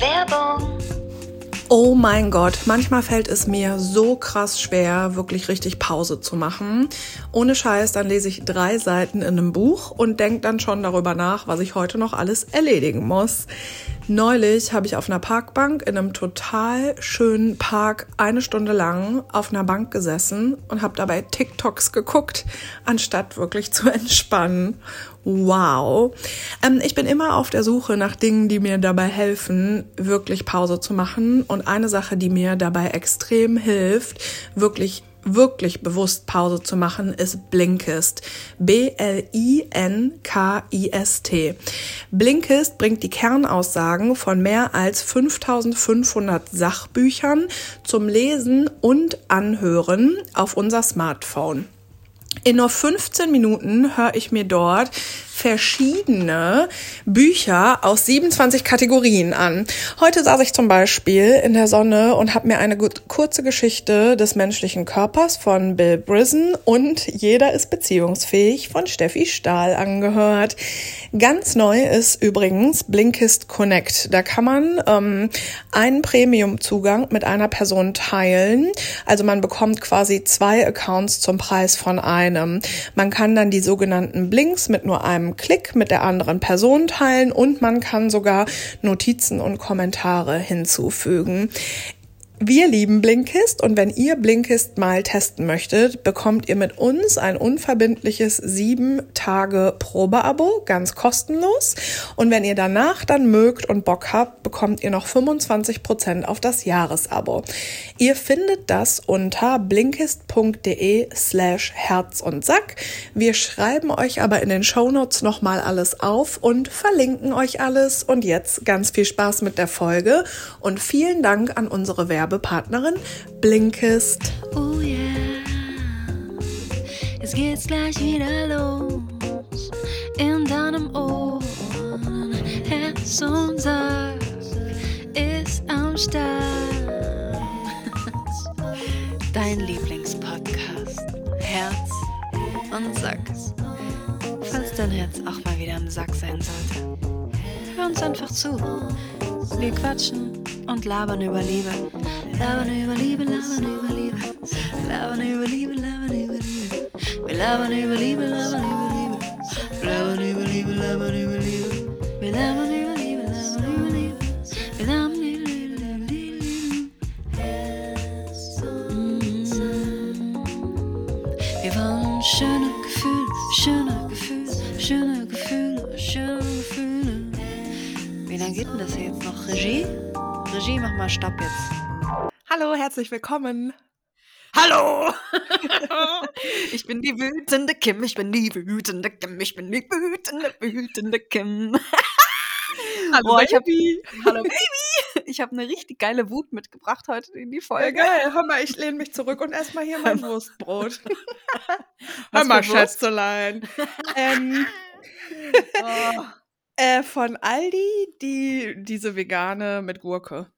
Werbung. Oh mein Gott, manchmal fällt es mir so krass schwer, wirklich richtig Pause zu machen. Ohne Scheiß, dann lese ich drei Seiten in einem Buch und denke dann schon darüber nach, was ich heute noch alles erledigen muss. Neulich habe ich auf einer Parkbank in einem total schönen Park eine Stunde lang auf einer Bank gesessen und habe dabei TikToks geguckt, anstatt wirklich zu entspannen. Wow. Ähm, ich bin immer auf der Suche nach Dingen, die mir dabei helfen, wirklich Pause zu machen. Und eine Sache, die mir dabei extrem hilft, wirklich wirklich bewusst Pause zu machen, ist Blinkist. B-L-I-N-K-I-S-T. Blinkist bringt die Kernaussagen von mehr als 5500 Sachbüchern zum Lesen und Anhören auf unser Smartphone. In nur 15 Minuten höre ich mir dort verschiedene Bücher aus 27 Kategorien an. Heute saß ich zum Beispiel in der Sonne und habe mir eine kurze Geschichte des menschlichen Körpers von Bill Brisen und Jeder ist beziehungsfähig von Steffi Stahl angehört. Ganz neu ist übrigens Blinkist Connect. Da kann man ähm, einen Premium-Zugang mit einer Person teilen. Also man bekommt quasi zwei Accounts zum Preis von einem. Man kann dann die sogenannten Blinks mit nur einem einem Klick mit der anderen Person teilen und man kann sogar Notizen und Kommentare hinzufügen. Wir lieben Blinkist und wenn ihr Blinkist mal testen möchtet, bekommt ihr mit uns ein unverbindliches sieben Tage Probeabo, ganz kostenlos. Und wenn ihr danach dann mögt und Bock habt, bekommt ihr noch 25 Prozent auf das Jahresabo. Ihr findet das unter blinkist.de slash Herz und Sack. Wir schreiben euch aber in den Shownotes nochmal alles auf und verlinken euch alles. Und jetzt ganz viel Spaß mit der Folge und vielen Dank an unsere Werbung Werbepartnerin Blinkist. Oh yeah, es geht's gleich wieder los in deinem Ohr. Herz und Sack ist am Start. Dein Lieblingspodcast. Herz und Sack. Falls dein Herz auch mal wieder im Sack sein sollte, hör uns einfach zu. Wir quatschen und labern über Liebe. Labern über Liebe, labern über Liebe. Labern über Liebe, labern über Liebe. Wir labern über Liebe, labern über Liebe. Labern über Liebe, labern über Liebe. Wir labern über Liebe, labern über Liebe. Wir labern über Liebe. Wir wollen schöne geht denn das jetzt noch? Regie? Regie, mach mal Stopp jetzt. Hallo, herzlich willkommen. Hallo! ich bin die wütende Kim, ich bin die wütende Kim, ich bin die wütende, wütende Kim. Hallo, Boah, ich hab, Baby. hallo Baby! Ich habe eine richtig geile Wut mitgebracht heute in die Ja, Folge. geil. Hör mal, ich lehne mich zurück und ess mal hier mein Wurstbrot. Hör mal? Schätzelein. ähm, Oh. Äh, von Aldi die, diese vegane mit Gurke.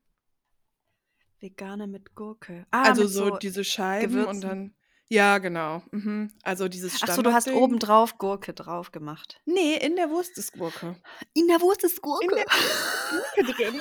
Vegane mit Gurke. Ah, also mit so, diese Scheiben Gewürzen. und dann. Ja, genau. Mhm. Also dieses Ach so, du hast oben drauf Gurke drauf gemacht. Nee, in der Wurst ist Gurke. In der Wurst ist Gurke. In der Gurke drin.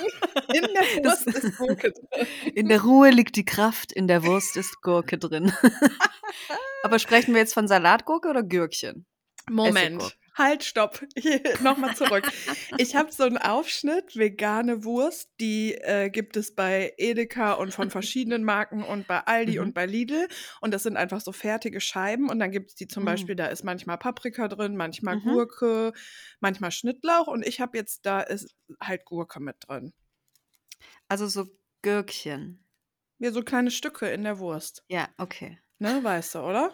In der Das- Wurst ist Gurke drin. In der Ruhe liegt die Kraft, in der Wurst ist Gurke drin. Aber sprechen wir jetzt von Salatgurke oder Gürkchen? Moment. Halt, stopp. Nochmal zurück. Ich habe so einen Aufschnitt, vegane Wurst, die äh, gibt es bei Edeka und von verschiedenen Marken und bei Aldi Mhm. und bei Lidl. Und das sind einfach so fertige Scheiben. Und dann gibt es die zum Mhm. Beispiel, da ist manchmal Paprika drin, manchmal Mhm. Gurke, manchmal Schnittlauch. Und ich habe jetzt, da ist halt Gurke mit drin. Also so Gürkchen. Ja, so kleine Stücke in der Wurst. Ja, okay. Ne, weißt du, oder?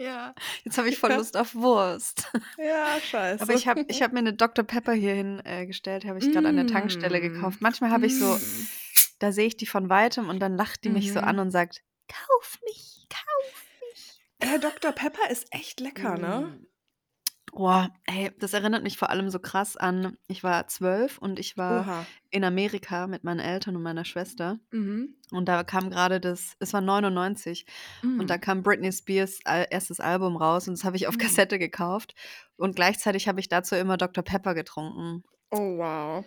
Ja, jetzt habe ich voll. Lust auf Wurst. Ja, scheiße. Aber ich habe ich hab mir eine Dr. Pepper hierhin äh, gestellt, habe ich gerade an der Tankstelle Mm. gekauft. Manchmal habe ich so, Mm. da sehe ich die von weitem und dann lacht die mich so Mhm. an und sagt, kauf mich, kauf mich. Äh, Dr. Pepper ist echt lecker, ne? Boah, ey, das erinnert mich vor allem so krass an, ich war zwölf und ich war Oha. in Amerika mit meinen Eltern und meiner Schwester. Mhm. Und da kam gerade das, es war 99 und da Mm. kam Britney Spears erstes Album raus und das habe ich auf Mm. Kassette gekauft. Und gleichzeitig habe ich dazu immer Dr. Pepper getrunken. Oh, wow.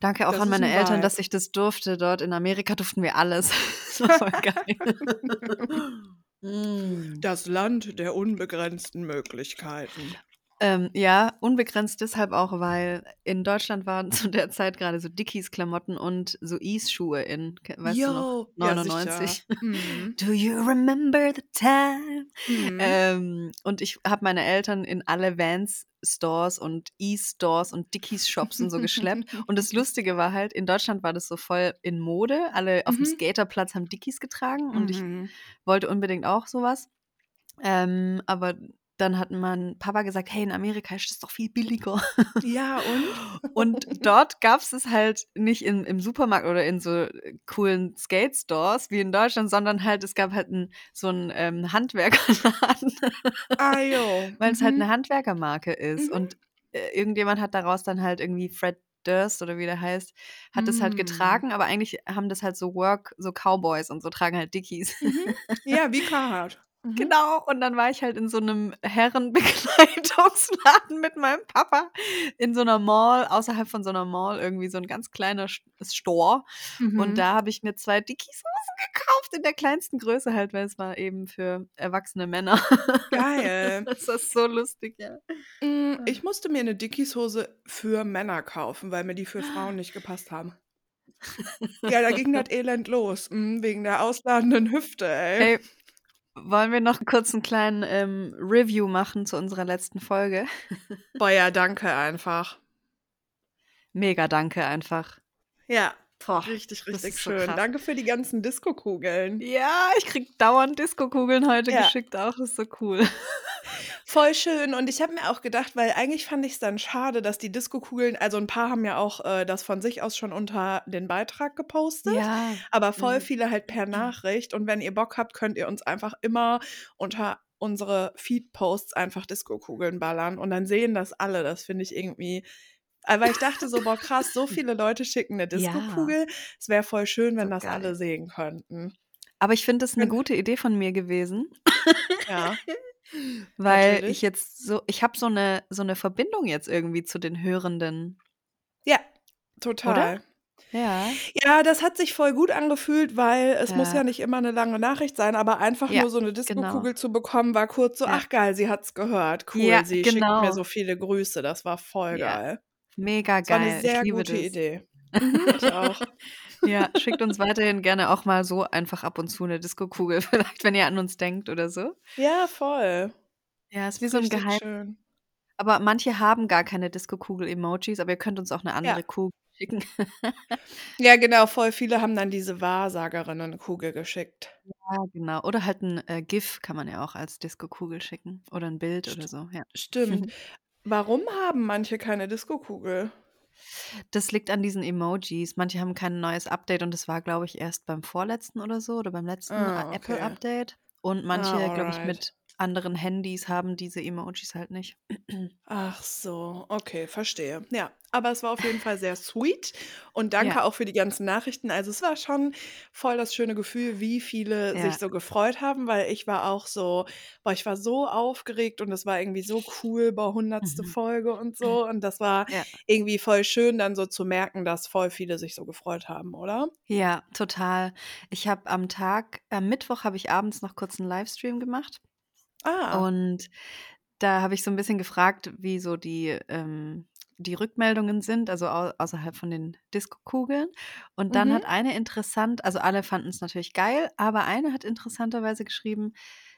Danke auch Das an meine ein Eltern, dass ich das durfte. Dort in Amerika durften wir alles. Das war voll geil. Mm. Das Land der unbegrenzten Möglichkeiten. Ähm, ja, unbegrenzt deshalb auch, weil in Deutschland waren zu der Zeit gerade so Dickies-Klamotten und so Ease-Schuhe in, ke- weißt du noch, Jo, ja, 99. sicher. Mhm. Do you remember the time? Mhm. Ähm, und ich habe meine Eltern in alle Vans-Stores und E-Stores und Dickies-Shops und so geschleppt. Und das Lustige war halt, in Deutschland war das so voll in Mode. Alle auf dem Mhm. Skaterplatz haben Dickies getragen und ich Mhm. wollte unbedingt auch sowas. Ähm, aber dann hat mein Papa gesagt, hey, in Amerika ist das doch viel billiger. Ja, und? Und dort gab es es halt nicht in, im Supermarkt oder in so äh, coolen Skate-Stores wie in Deutschland, sondern halt, es gab halt ein, so einen ähm, Handwerkerladen, Ah, jo. weil es halt Mhm. eine Handwerkermarke ist. Mhm. Und äh, irgendjemand hat daraus dann halt irgendwie Fred Durst oder wie der heißt, hat das halt Mm. getragen, aber eigentlich haben das halt so Work, so Cowboys und so tragen halt Dickies. Mhm. Ja, wie Carhartt. Mhm. Genau, und dann war ich halt in so einem Herrenbekleidungsladen mit meinem Papa in so einer Mall, außerhalb von so einer Mall, irgendwie so ein ganz kleiner Store. Mhm. Und da habe ich mir zwei Dickies Hosen gekauft, in der kleinsten Größe halt, weil es war eben für erwachsene Männer. Geil. Das ist so lustig, ja. Mm, Ich musste mir eine Dickies-Hose für Männer kaufen, weil mir die für Frauen nicht gepasst haben. Ja, da ging das Elend los. mm, Wegen der ausladenden Hüfte, ey. Hey, wollen wir noch kurz einen kleinen ähm, Review machen zu unserer letzten Folge? Boah, ja, danke einfach. Mega danke einfach. Ja, Boah, richtig, richtig so schön. krass. Danke für die ganzen Disco-Kugeln. Ja, ich krieg dauernd Disco-Kugeln heute Ja. geschickt, auch das ist so cool. Voll schön. Und ich habe mir auch gedacht, weil eigentlich fand ich es dann schade, dass die Disco-Kugeln, also ein paar haben ja auch äh, das von sich aus schon unter den Beitrag gepostet. Ja. Aber voll Mhm. viele halt per Nachricht. Und wenn ihr Bock habt, könnt ihr uns einfach immer unter unsere Feed-Posts einfach Disco-Kugeln ballern. Und dann sehen das alle. Das finde ich irgendwie. Aber ich dachte so, boah, krass, so viele Leute schicken eine Ja. Disco-Kugel. Es wäre voll schön, wenn So das geil. alle sehen könnten. Aber ich finde das eine Genau. gute Idee von mir gewesen, Ja. weil Natürlich. ich jetzt so, ich habe so eine, so eine Verbindung jetzt irgendwie zu den Hörenden. Ja, total. Ja. Ja, das hat sich voll gut angefühlt, weil es muss Ja. ja nicht immer eine lange Nachricht sein, aber einfach Ja, nur so eine genau. Disco-Kugel zu bekommen, war kurz so, Ja. ach geil, sie hat's gehört. Cool, Ja, sie schickt genau. mir so viele Grüße. Das war voll Ja. geil. Mega Das war geil. eine sehr gute das. Idee. Mhm, ich auch. Ja, schickt uns weiterhin gerne auch mal so einfach ab und zu eine Disco-Kugel, vielleicht, wenn ihr an uns denkt oder so. Ja, voll. Ja, ist wie so ein Richtig Geheim. schön. Aber manche haben gar keine Disco-Kugel-Emojis, aber ihr könnt uns auch eine andere Ja. Kugel schicken. Ja, genau, voll viele haben dann diese Wahrsagerinnen-Kugel geschickt. Ja, genau. Oder halt ein äh, GIF kann man ja auch als Disco-Kugel schicken. Oder ein Bild oder St so, ja. stimmt. Warum haben manche keine Disco-Kugel? Das liegt an diesen Emojis. Manche haben kein neues Update und das war, glaube ich, erst beim vorletzten oder so oder beim letzten Ah, okay. Apple-Update. Und manche, Ah, glaube ich, mit anderen Handys haben diese Emojis halt nicht. Ach so, okay, verstehe. Ja, aber es war auf jeden Fall sehr sweet und danke Ja. auch für die ganzen Nachrichten. Also es war schon voll das schöne Gefühl, wie viele sich Ja. so gefreut haben, weil ich war auch so, boah, ich war so aufgeregt und es war irgendwie so cool, boah, hundertste Mhm. Folge und so. Und das war Ja. irgendwie voll schön, dann so zu merken, dass voll viele sich so gefreut haben, oder? Ja, total. Ich habe am Tag, am Mittwoch habe ich abends noch kurz einen Livestream gemacht. Ah, Und da habe ich so ein bisschen gefragt, wie so die, ähm, die Rückmeldungen sind, also au außerhalb von den Disco-Kugeln. Und dann mhm. hat eine interessant, also alle fanden es natürlich geil, aber eine hat interessanterweise geschrieben,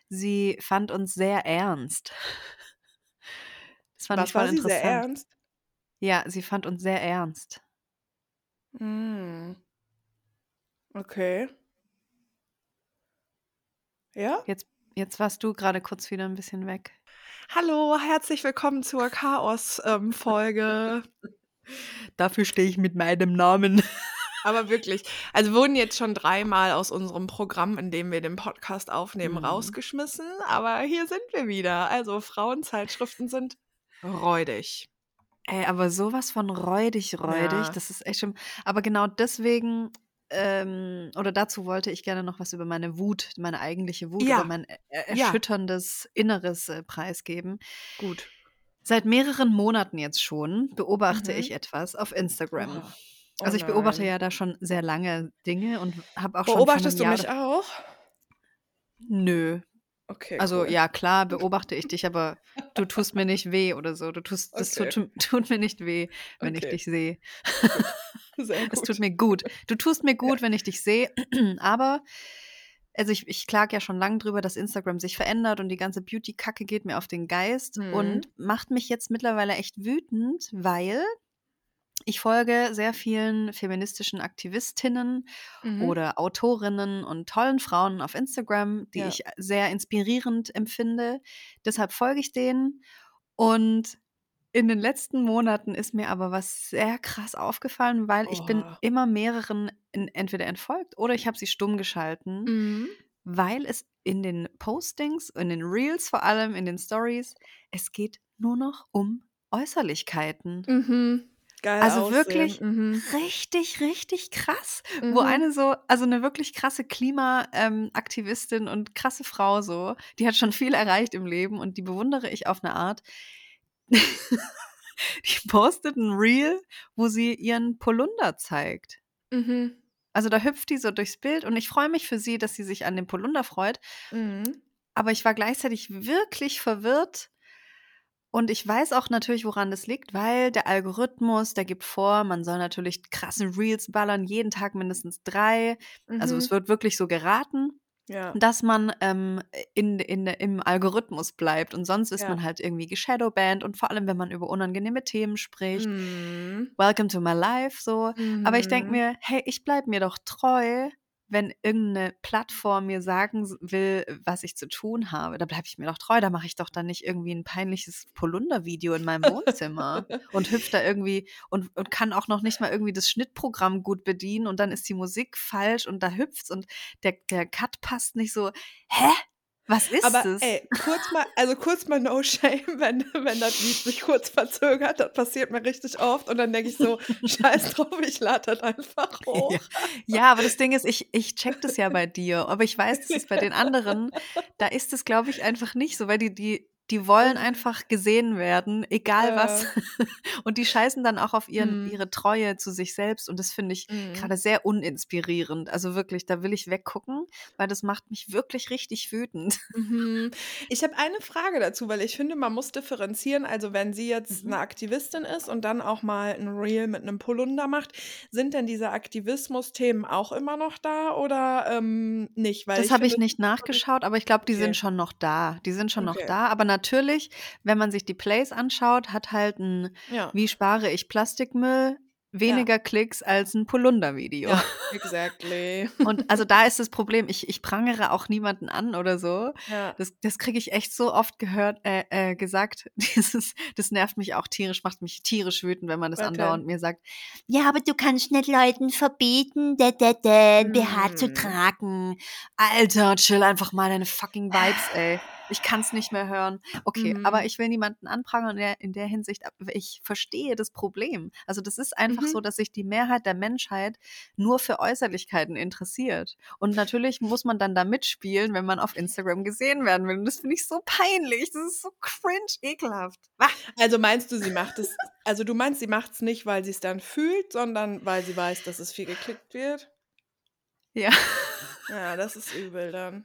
sie fand uns sehr ernst. Das fand ich Was voll war sie sehr interessant. ernst? Ja, sie fand uns sehr ernst. Hm, okay. Ja? Jetzt, jetzt warst du gerade kurz wieder ein bisschen weg. Hallo, herzlich willkommen zur Chaos-Folge. Dafür stehe ich mit meinem Namen. Aber wirklich, also wurden jetzt schon dreimal aus unserem Programm, in dem wir den Podcast aufnehmen, Mhm. rausgeschmissen. Aber hier sind wir wieder. Also Frauenzeitschriften sind räudig. Ey, aber sowas von räudig, räudig, Ja. das ist echt schlimm. Aber genau deswegen, ähm, oder dazu wollte ich gerne noch was über meine Wut, meine eigentliche Wut oder Ja, mein er ja, erschütterndes Inneres äh, preisgeben. gut. Seit mehreren Monaten jetzt schon beobachte ich Mhm. etwas auf Instagram. Oh. Oh Also ich beobachte nein. ja da schon sehr lange Dinge und habe auch Beobachtest du schon von mich einem Jahr auch? Nö. Okay. Also cool. ja, klar beobachte ich dich, aber du tust mir nicht weh oder so. Du tust, das Okay. tut, tut mir nicht weh, wenn ich Okay. dich sehe. Sehr Es gut. tut mir gut. Du tust mir gut, wenn ich dich sehe. Aber, also ich, ich klage ja schon lange drüber, dass Instagram sich verändert und die ganze Beauty-Kacke geht mir auf den Geist Mhm. und macht mich jetzt mittlerweile echt wütend, weil ich folge sehr vielen feministischen Aktivistinnen Mhm. oder Autorinnen und tollen Frauen auf Instagram, die Ja. ich sehr inspirierend empfinde. Deshalb folge ich denen. Und in den letzten Monaten ist mir aber was sehr krass aufgefallen, weil ich bin immer mehreren in, entweder entfolgt oder ich habe sie stumm geschalten, Mhm. weil es in den Postings, in den Reels vor allem, in den Stories, es geht nur noch um Äußerlichkeiten. Mhm. Geil Also aussehen. wirklich Mhm. richtig, richtig krass. Wo Mhm. eine so, also eine wirklich krasse Klimaaktivistin und krasse Frau so, die hat schon viel erreicht im Leben und die bewundere ich auf eine Art. die postet ein Reel, wo sie ihren Polunder zeigt. Mhm. Also da hüpft die so durchs Bild und ich freue mich für sie, dass sie sich an dem Polunder freut. Mhm. Aber ich war gleichzeitig wirklich verwirrt. Und ich weiß auch natürlich, woran das liegt, weil der Algorithmus, der gibt vor, man soll natürlich krasse Reels ballern, jeden Tag mindestens drei. Also Mhm. es wird wirklich so geraten, Ja. dass man ähm, in, in, im Algorithmus bleibt. Und sonst ist Ja. man halt irgendwie geshadowbanned. Und vor allem, wenn man über unangenehme Themen spricht. Mhm. Welcome to my life, so. Aber ich denke Mhm. mir, hey, ich bleibe mir doch treu, wenn irgendeine Plattform mir sagen will, was ich zu tun habe. Da bleibe ich mir doch treu. Da mache ich doch dann nicht irgendwie ein peinliches Polunder-Video in meinem Wohnzimmer und hüpft da irgendwie und, und kann auch noch nicht mal irgendwie das Schnittprogramm gut bedienen und dann ist die Musik falsch und da hüpft's und der, der Cut passt nicht so. Hä? Was ist Aber das? ey, kurz mal, also kurz mal no shame, wenn, wenn das Lied sich kurz verzögert, das passiert mir richtig oft und dann denke ich so, scheiß drauf, ich lade das einfach hoch. Ja. ja, aber das Ding ist, ich, ich check das ja bei dir, aber ich weiß, dass es bei den anderen, da ist es, glaube ich, einfach nicht so, weil die, die, die wollen einfach gesehen werden, egal was. Und die scheißen dann auch auf ihren, Mhm. ihre Treue zu sich selbst und das finde ich Mhm. gerade sehr uninspirierend. Also wirklich, da will ich weggucken, weil das macht mich wirklich richtig wütend. Mhm. Ich habe eine Frage dazu, weil ich finde, man muss differenzieren. Also, wenn sie jetzt Mhm. eine Aktivistin ist und dann auch mal ein Reel mit einem Polunder macht, sind denn diese Aktivismus-Themen auch immer noch da oder ähm, nicht? Weil Das habe ich nicht nachgeschaut, aber ich glaube, die Okay. sind schon noch da. Die sind schon noch Okay. da. Aber natürlich, wenn man sich die Plays anschaut, hat halt ein ja, Wie spare ich Plastikmüll? Weniger Klicks als ein Polunder-Video. ja, exactly. Und also da ist das Problem, ich, ich prangere auch niemanden an oder so. Ja. Das, das kriege ich echt so oft gehört, äh, äh, gesagt. Dieses, das nervt mich auch tierisch, macht mich tierisch wütend, wenn man das Was andauernd mir sagt. Ja, aber du kannst nicht Leuten verbieten, de, de, de, BH zu Mm. tragen. Alter, chill einfach mal deine fucking Vibes, ey. Ich kann es nicht mehr hören. Okay, Mhm. aber ich will niemanden anprangern in der, in der Hinsicht. Ich verstehe das Problem. Also das ist einfach Mhm. so, dass sich die Mehrheit der Menschheit nur für Äußerlichkeiten interessiert. Und natürlich muss man dann da mitspielen, wenn man auf Instagram gesehen werden will. Und das finde ich so peinlich. Das ist so cringe, ekelhaft. Ah, Also meinst du, sie macht es, also du meinst, sie macht es nicht, weil sie es dann fühlt, sondern weil sie weiß, dass es viel geklickt wird? Ja. Ja, das ist übel dann.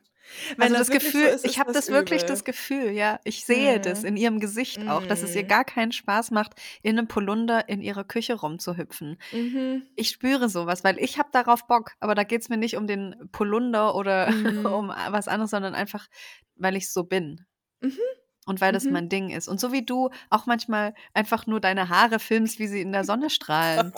Also das, wirklich so Gefühl, ist, ich habe das wirklich übel. das Gefühl, ja, ich sehe das Mhm. in ihrem Gesicht auch, dass es ihr Mhm. gar keinen Spaß macht, in einem Polunder in ihrer Küche rumzuhüpfen. Mhm. Ich spüre sowas, weil ich habe darauf Bock, aber da geht's mir nicht um den Polunder oder Mhm. um was anderes, sondern einfach, weil ich so bin. Mhm. Und weil das Mhm. mein Ding ist. Und so wie du auch manchmal einfach nur deine Haare filmst, wie sie in der Sonne strahlen.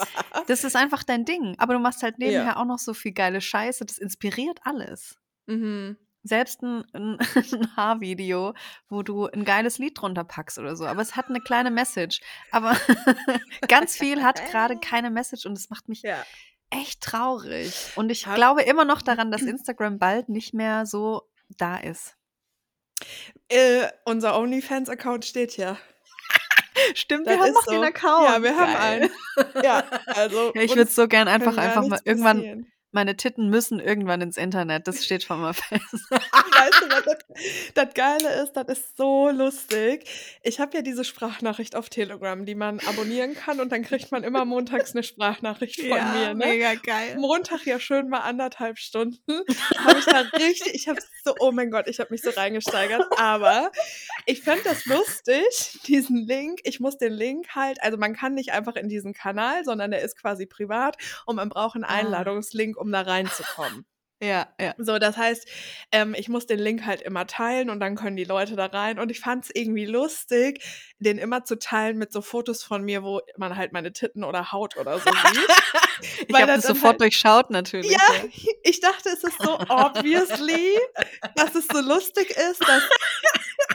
Das ist einfach dein Ding. Aber du machst halt nebenher Ja. auch noch so viel geile Scheiße. Das inspiriert alles. Mhm. Selbst ein, ein, ein Haarvideo, wo du ein geiles Lied drunter packst oder so. Aber es hat eine kleine Message. Aber ganz viel hat gerade keine Message und es macht mich Ja. echt traurig. Und ich Hab- glaube immer noch daran, dass Instagram bald nicht mehr so da ist. Äh, unser OnlyFans-Account steht ja. Stimmt, Das wir haben noch so. den Account. Ja, wir haben Geil. einen. Ja, also. Ja, ich würde so gern einfach, einfach mal irgendwann passieren. Meine Titten müssen irgendwann ins Internet. Das steht schon mal fest. weißt du, was das, das Geile ist? Das ist so lustig. Ich habe ja diese Sprachnachricht auf Telegram, die man abonnieren kann und dann kriegt man immer montags eine Sprachnachricht von Ja, mir. Ne? mega geil. Montag ja schön mal anderthalb Stunden. Habe ich da richtig, ich habe so, oh mein Gott, ich habe mich so reingesteigert. Aber ich fand das lustig, diesen Link. Ich muss den Link halt, also man kann nicht einfach in diesen Kanal, sondern der ist quasi privat und man braucht einen Ah. Einladungslink, um da reinzukommen. Ja, ja. So, das heißt, ähm, ich muss den Link halt immer teilen und dann können die Leute da rein. Und ich fand es irgendwie lustig, den immer zu teilen mit so Fotos von mir, wo man halt meine Titten oder Haut oder so sieht. Ich habe das sofort halt- durchschaut natürlich. Ja, ich dachte, es ist so obviously, dass es so lustig ist, dass,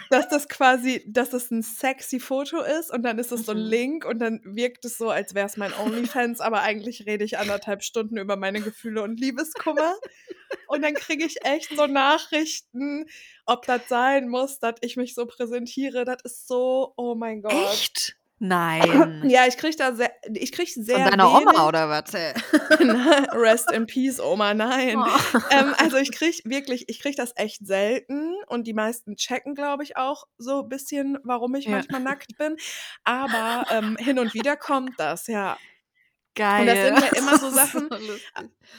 dass das quasi, dass es ein sexy Foto ist und dann ist es so ein Mhm. Link und dann wirkt es so, als wäre es mein OnlyFans, aber eigentlich rede ich anderthalb Stunden über meine Gefühle und Liebeskummer. Und dann kriege ich echt so Nachrichten, ob das sein muss, dass ich mich so präsentiere. Das ist so, oh mein Gott. Echt? Nein. Ja, ich kriege da sehr, ich kriege sehr Von deiner wenig. Oma oder was? ey? Rest in peace, Oma, nein. Oh. ähm, also ich krieg wirklich, ich krieg das echt selten und die meisten checken, glaube ich, auch so ein bisschen, warum ich Ja. manchmal nackt bin. Aber ähm, hin und wieder kommt das, ja. Geil. Und das sind ja immer so Das ist Sachen- lustig.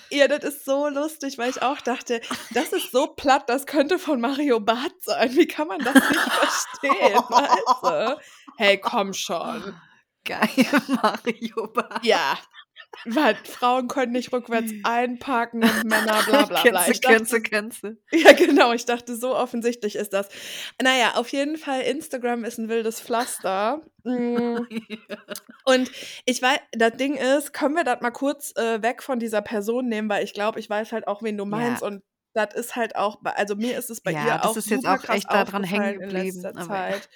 Ja, das ist so lustig, weil ich auch dachte, das ist so platt, das könnte von Mario Barth sein. Wie kann man das nicht verstehen, weißt du? Hey, komm schon. Geil, Mario Barth. Ja. Weil Frauen können nicht rückwärts einparken und Männer bla bla bla. Kennst du. Ja, genau. Ich dachte, so offensichtlich ist das. Naja, auf jeden Fall, Instagram ist ein wildes Pflaster. Mm, Und ich weiß, das Ding ist, können wir das mal kurz äh, weg von dieser Person nehmen, weil ich glaube, ich weiß halt auch, wen du meinst. Ja. Und das ist halt auch, also mir ist es bei Ja, ihr das auch ist jetzt auch echt daran hängen geblieben, letzter aber- Zeit.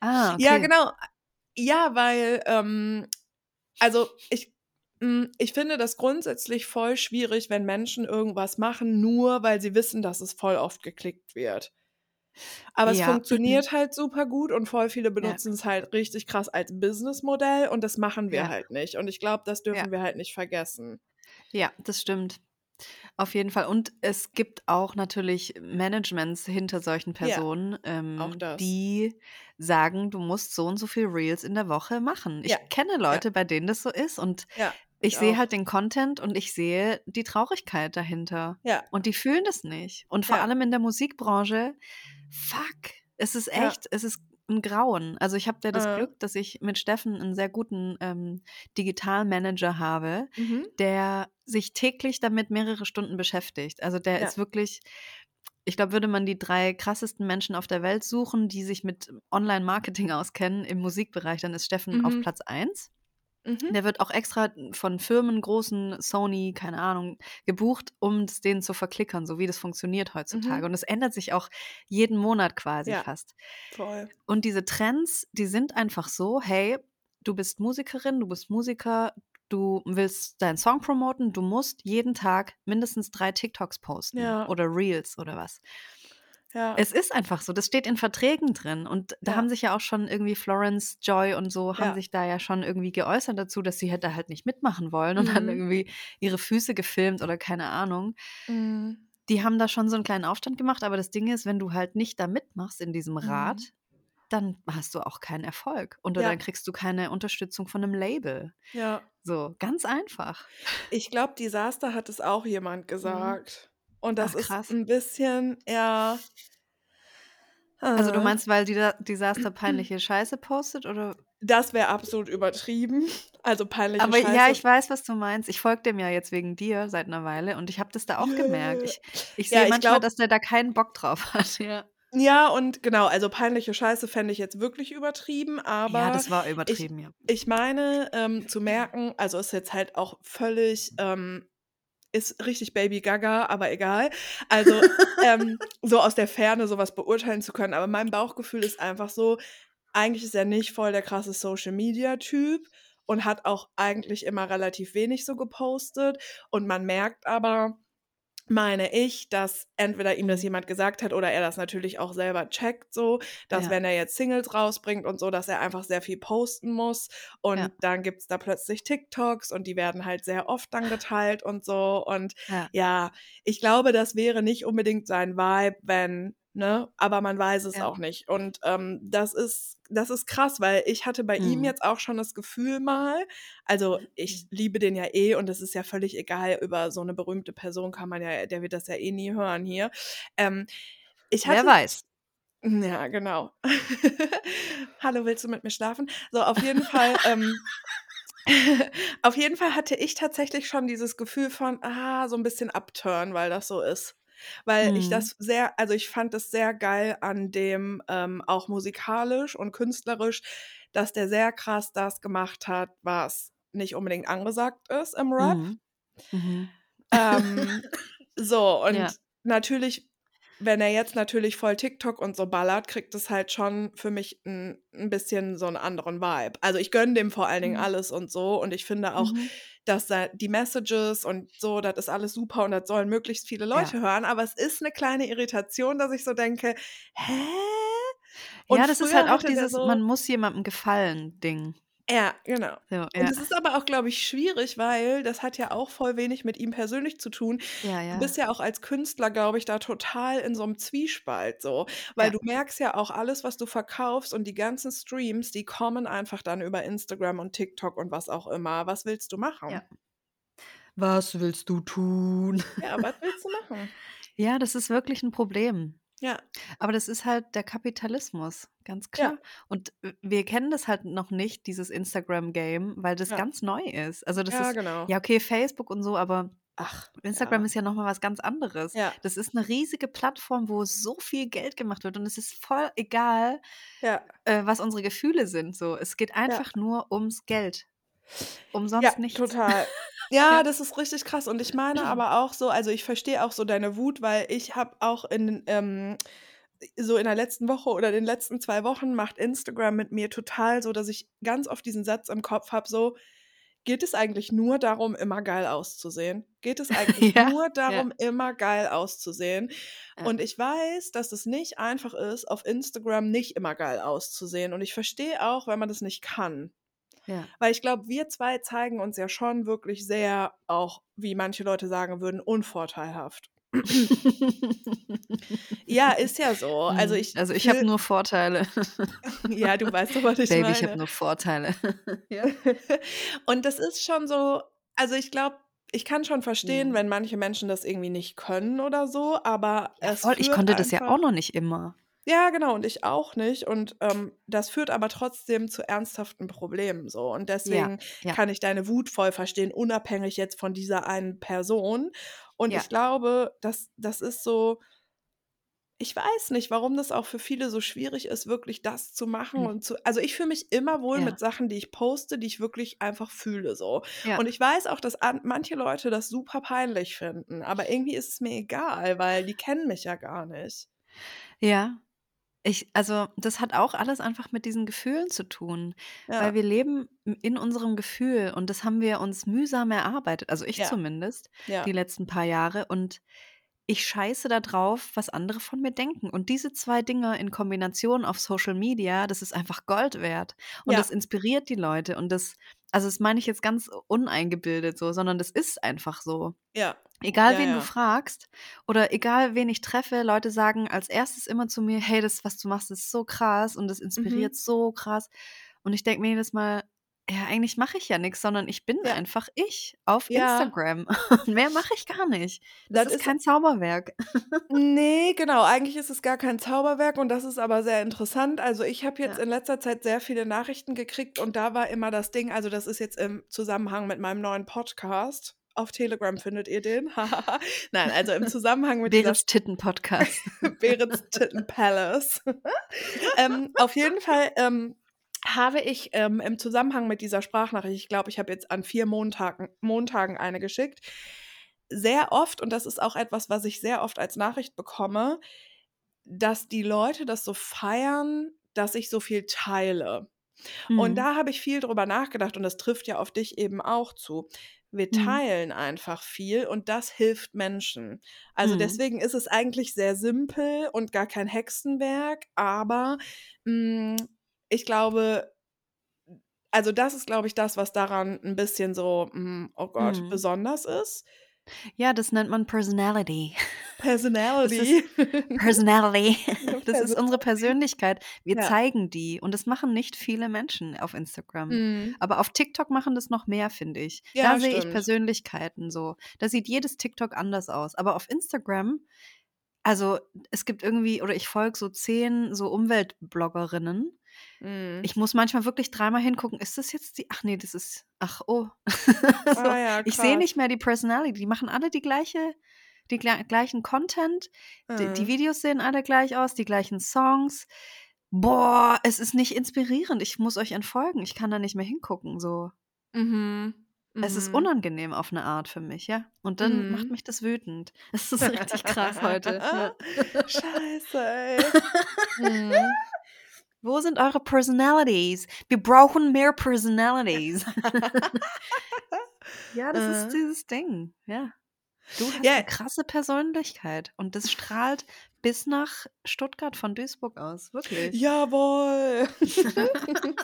Ah, okay. Ja, genau. Ja, weil, ähm, also ich, ich finde das grundsätzlich voll schwierig, wenn Menschen irgendwas machen, nur weil sie wissen, dass es voll oft geklickt wird. Aber es Ja. funktioniert halt super gut und voll viele benutzen es halt richtig krass als Businessmodell und das machen wir Ja. halt nicht. Und ich glaube, das dürfen Ja. wir halt nicht vergessen. Ja, das stimmt. Auf jeden Fall. Und es gibt auch natürlich Managements hinter solchen Personen, ähm, auch das. die sagen, du musst so und so viel Reels in der Woche machen. Ich Ja, kenne Leute, bei denen das so ist und Ja, ich sehe halt den Content und ich sehe die Traurigkeit dahinter. Ja, Und die fühlen das nicht. Und vor Ja. allem in der Musikbranche, fuck, es ist Ja. echt, es ist ein Grauen. Also ich habe ja das Äh. Glück, dass ich mit Steffen einen sehr guten ähm, Digitalmanager habe, mhm. der sich täglich damit mehrere Stunden beschäftigt. Also der Ja. ist wirklich, ich glaube, würde man die drei krassesten Menschen auf der Welt suchen, die sich mit Online-Marketing auskennen im Musikbereich, dann ist Steffen auf Mhm. Platz eins. Mhm. Der wird auch extra von Firmen, großen Sony, keine Ahnung, gebucht, um es denen zu verklickern, so wie das funktioniert heutzutage. Mhm. Und es ändert sich auch jeden Monat quasi Ja. fast. Voll. Und diese Trends, die sind einfach so, hey, du bist Musikerin, du bist Musiker, du willst deinen Song promoten, du musst jeden Tag mindestens drei TikToks posten Ja. oder Reels oder was. Ja. Es ist einfach so, das steht in Verträgen drin. Und da Ja. haben sich ja auch schon irgendwie Florence Joy und so, haben Ja. sich da ja schon irgendwie geäußert dazu, dass sie hätte halt nicht mitmachen wollen und dann Mhm. irgendwie ihre Füße gefilmt oder keine Ahnung. Mhm. Die haben da schon so einen kleinen Aufstand gemacht, aber das Ding ist, wenn du halt nicht da mitmachst in diesem Rad, Mhm. dann hast du auch keinen Erfolg. Und dann kriegst du keine Unterstützung von einem Label. Ja. So, ganz einfach. Ich glaube, Disaster hat es auch jemand gesagt. Und das. Ach, krass. ist ein bisschen eher. Also du äh, meinst, weil die Disaster peinliche Scheiße postet oder? Das wäre absolut übertrieben. Also peinliche Aber Scheiße. ja, ich weiß, was du meinst. Ich folge dem ja jetzt wegen dir seit einer Weile und ich habe das da auch gemerkt. Ich, ich Ja, sehe ich manchmal, glaub- dass der da keinen Bock drauf hat. Ja, Ja, und genau, also peinliche Scheiße fände ich jetzt wirklich übertrieben, aber ja das war übertrieben, ja. ich meine, ähm, zu merken, also ist jetzt halt auch völlig, ähm, ist richtig Baby Gaga, aber egal. Also ähm, so aus der Ferne sowas beurteilen zu können. Aber mein Bauchgefühl ist einfach so, eigentlich ist er nicht voll der krasse Social-Media-Typ und hat auch eigentlich immer relativ wenig so gepostet. Und man merkt aber, meine ich, dass entweder ihm das jemand gesagt hat oder er das natürlich auch selber checkt so, dass Ja. wenn er jetzt Singles rausbringt und so, dass er einfach sehr viel posten muss und Ja. dann gibt's da plötzlich TikToks und die werden halt sehr oft dann geteilt und so und Ja. ja, ich glaube, das wäre nicht unbedingt sein Vibe, wenn ne, aber man weiß es auch nicht und, ähm, das ist das ist krass, weil ich hatte bei ihm Mhm. jetzt auch schon das Gefühl mal also, ich liebe den ja eh und es ist ja völlig egal, über so 'ne berühmte Person kann man ja der wird das ja eh nie hören hier. Ähm, ich Wer hatte weiß. ja, genau. „Hallo, willst du mit mir schlafen?“ So, auf jeden Fall, ähm auf jeden Fall hatte ich tatsächlich schon dieses Gefühl von, ah, so 'n bisschen Upturn, weil das so ist. Weil ich Mhm. das sehr also, ich fand es sehr geil an dem, ähm, auch musikalisch und künstlerisch, dass der sehr krass das gemacht hat, was nicht unbedingt angesagt ist im Rap. Mhm. Mhm. Ähm, so und Ja. natürlich wenn er jetzt natürlich voll TikTok und so ballert, kriegt es halt schon für mich 'n 'n bisschen so 'n anderen Vibe. Also, ich gönne dem vor allen Dingen Mhm. alles und so und ich finde auch, Mhm. Dass da die Messages und so, das ist alles super und das sollen möglichst viele Leute Ja. hören, aber es ist 'ne kleine Irritation, dass ich so denke: „Hä?“ Und Ja, das ist halt auch dieses so man muss jemandem gefallen Ding. Ja, genau. So, Und ja. es ist aber auch, glaube ich, schwierig, weil das hat ja auch voll wenig mit ihm persönlich zu tun. Ja, Du bist ja. ja auch als Künstler, glaube ich, da total in so 'nem Zwiespalt so, weil Ja. du merkst ja auch alles, was du verkaufst und die ganzen Streams, die kommen einfach dann über Instagram und TikTok und was auch immer. Was willst du machen? Ja. Was willst du tun? Ja, was willst du machen? Ja, das ist wirklich 'n Problem. Ja. Aber das ist halt der Kapitalismus, ganz Ja. klar. Und w wir kennen das halt noch nicht, dieses Instagram-Game, weil das Ja. ganz neu ist. Also, das Ja, ist genau. ja, okay, Facebook und so, aber Ach, Instagram ja. ist ja noch mal was ganz anderes. Ja. Das ist 'ne riesige Plattform, wo so viel Geld gemacht wird und es ist voll egal, Ja. äh, was unsere Gefühle sind so. Es geht Ja. einfach nur ums Geld. Um Ja, nichts. total. Ja, Ja. das ist richtig krass und ich meine aber auch so also, ich verstehe auch so deine Wut, weil ich habe auch in ähm, so in der letzten Woche oder den letzten 2 Wochen macht Instagram mit mir total so, dass ich ganz oft diesen Satz im Kopf habe so: „Geht es eigentlich nur darum, immer geil auszusehen? Geht es eigentlich Ja, nur ja. darum, immer geil auszusehen?“ Ja. Und ich weiß, dass es nicht einfach ist, auf Instagram nicht immer geil auszusehen und ich verstehe auch, wenn man das nicht kann. Ja. Weil ich glaube, wir 2 zeigen uns ja schon wirklich sehr auch, wie manche Leute sagen würden, unvorteilhaft. Ja, ist ja so. Also, Mhm. ich Also, ich habe nur Vorteile. Ja, du weißt doch, was ich Baby, ich habe meine. nur Vorteile. Ja. Und das ist schon so also, ich glaube, ich kann schon verstehen, Mhm. wenn manche Menschen das irgendwie nicht können oder so, aber Ja, es voll. Ich konnte das ja auch noch nicht immer. Ja, genau und ich auch nicht und, ähm, das führt aber trotzdem zu ernsthaften Problemen so und Ja, deswegen ja. kann ich deine Wut voll verstehen, unabhängig jetzt von dieser einen Person. Und Ja. ich glaube, das das ist so ich weiß nicht, warum das auch für viele so schwierig ist, wirklich das zu machen Hm. und zu also, ich fühle mich immer wohl Ja. mit Sachen, die ich poste, die ich wirklich einfach fühle so. Ja. Und ich weiß auch, dass an manche Leute das super peinlich finden, aber irgendwie ist es mir egal, weil die kennen mich ja gar nicht. Ja. Ich also, das hat auch alles einfach mit diesen Gefühlen zu tun, weil Ja. wir leben in unserem Gefühl und das haben wir uns mühsam erarbeitet, also, ich Ja. zumindest, Ja. die letzten paar Jahre und ich scheiße da drauf, was andere von mir denken. Und diese 2 Dinge in Kombination auf Social Media, das ist einfach Gold wert. Und Ja. das inspiriert die Leute und das also, das meine ich jetzt ganz uneingebildet so, sondern das ist einfach so. Ja. Egal, Ja, wen du ja. fragst oder egal, wen ich treffe, Leute sagen als Erstes immer zu mir: „Hey, das, was du machst, ist so krass und das inspiriert Mhm. so krass.“ Und ich denke mir jedes Mal: „Ja, eigentlich mache ich ja nix, sondern ich bin Ja. einfach ich auf Ja. Instagram.“ Mehr mache ich gar nicht. Das Das ist ist kein Zauberwerk. Ne, genau, eigentlich ist es gar kein Zauberwerk und das ist aber sehr interessant. Also, ich habe jetzt Ja. in letzter Zeit sehr viele Nachrichten gekriegt und da war immer das Ding also, das ist jetzt im Zusammenhang mit meinem neuen Podcast. Auf Telegram findet ihr den. Nein, also, im Zusammenhang mit Berets Titten-Podcast. Berets Titten-Palace. Ähm, auf jeden Fall, ähm, habe ich, ähm, im Zusammenhang mit dieser Sprachnachricht ich glaube, ich habe jetzt an 4 Montagen Montagen eine geschickt, sehr oft und das ist auch etwas, was ich sehr oft als Nachricht bekomme, dass die Leute das so feiern, dass ich so viel teile. Und Mhm. da habe ich viel drüber nachgedacht und das trifft ja auf dich eben auch zu. wir Mhm. teilen einfach viel und das hilft Menschen. Also Mhm. deswegen ist es eigentlich sehr simpel und gar kein Hexenwerk, aber mm, ich glaube, also das ist, glaube ich, das, was daran ein bisschen so, mm, oh Gott, Mhm. besonders ist. Ja, das nennt man Personality. Personality. Personality. Das ist unsere. Persönlichkeit. Wir Ja. zeigen die. Und das machen nicht viele Menschen auf Instagram. Mm. Aber auf TikTok machen das noch mehr, finde ich. Ja, da sehe ich. Persönlichkeiten so. Da sieht jedes TikTok anders aus. Aber auf Instagram, also es gibt irgendwie, oder ich folge so zehn so Umweltbloggerinnen. Mm. Ich muss manchmal wirklich dreimal hingucken. Ist das jetzt die? Ach nee, das ist. Ach oh. so, Ah ja, ich sehe nicht mehr die Personality. Die machen alle die gleiche, die gle gleichen Content. Die, die Äh. Videos sehen alle gleich aus, die gleichen Songs. Boah, es ist nicht inspirierend. Ich muss euch entfolgen. Ich kann da nicht mehr hingucken. So. Mhm. Es ist Mhm. unangenehm auf eine Art für mich, ja. Und dann macht Mhm. mich das wütend. Es ist richtig krass heute. Scheiße, ey. Mhm. Wo sind eure Personalities? Wir brauchen mehr Personalities. ja, das ist Äh. dieses Ding. Ja. Du hast Ja. eine krasse Persönlichkeit und das strahlt bis nach Stuttgart von Duisburg aus. Wirklich. Jawohl.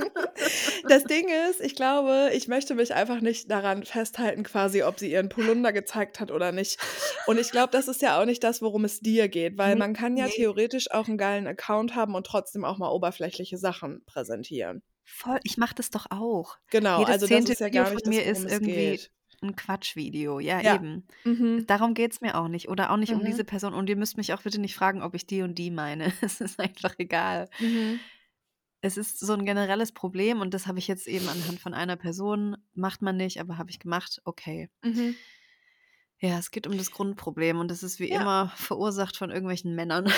Das Ding ist, ich glaube, ich möchte mich einfach nicht daran festhalten, quasi, ob sie ihren Polunder gezeigt hat oder nicht. Und ich glaube, das ist ja auch nicht das, worum es dir geht, weil Nee, man kann ja theoretisch auch einen geilen Account haben und trotzdem auch mal oberflächliche Sachen präsentieren. Voll, ich mache das doch auch. Genau, Jedes also das ist ja gar von nicht das, mir worum ist es irgendwie geht. Ein Quatschvideo. Ja, Ja. eben. Mhm. Darum geht es mir auch nicht. Oder auch nicht um Mhm. diese Person. Und ihr müsst mich auch bitte nicht fragen, ob ich die und die meine. Es ist einfach egal. Mhm. Es ist so ein generelles Problem und das habe ich jetzt eben anhand von einer Person, macht man nicht, aber habe ich gemacht, okay. Ja, es geht um das Grundproblem und das ist wie Ja. immer verursacht von irgendwelchen Männern.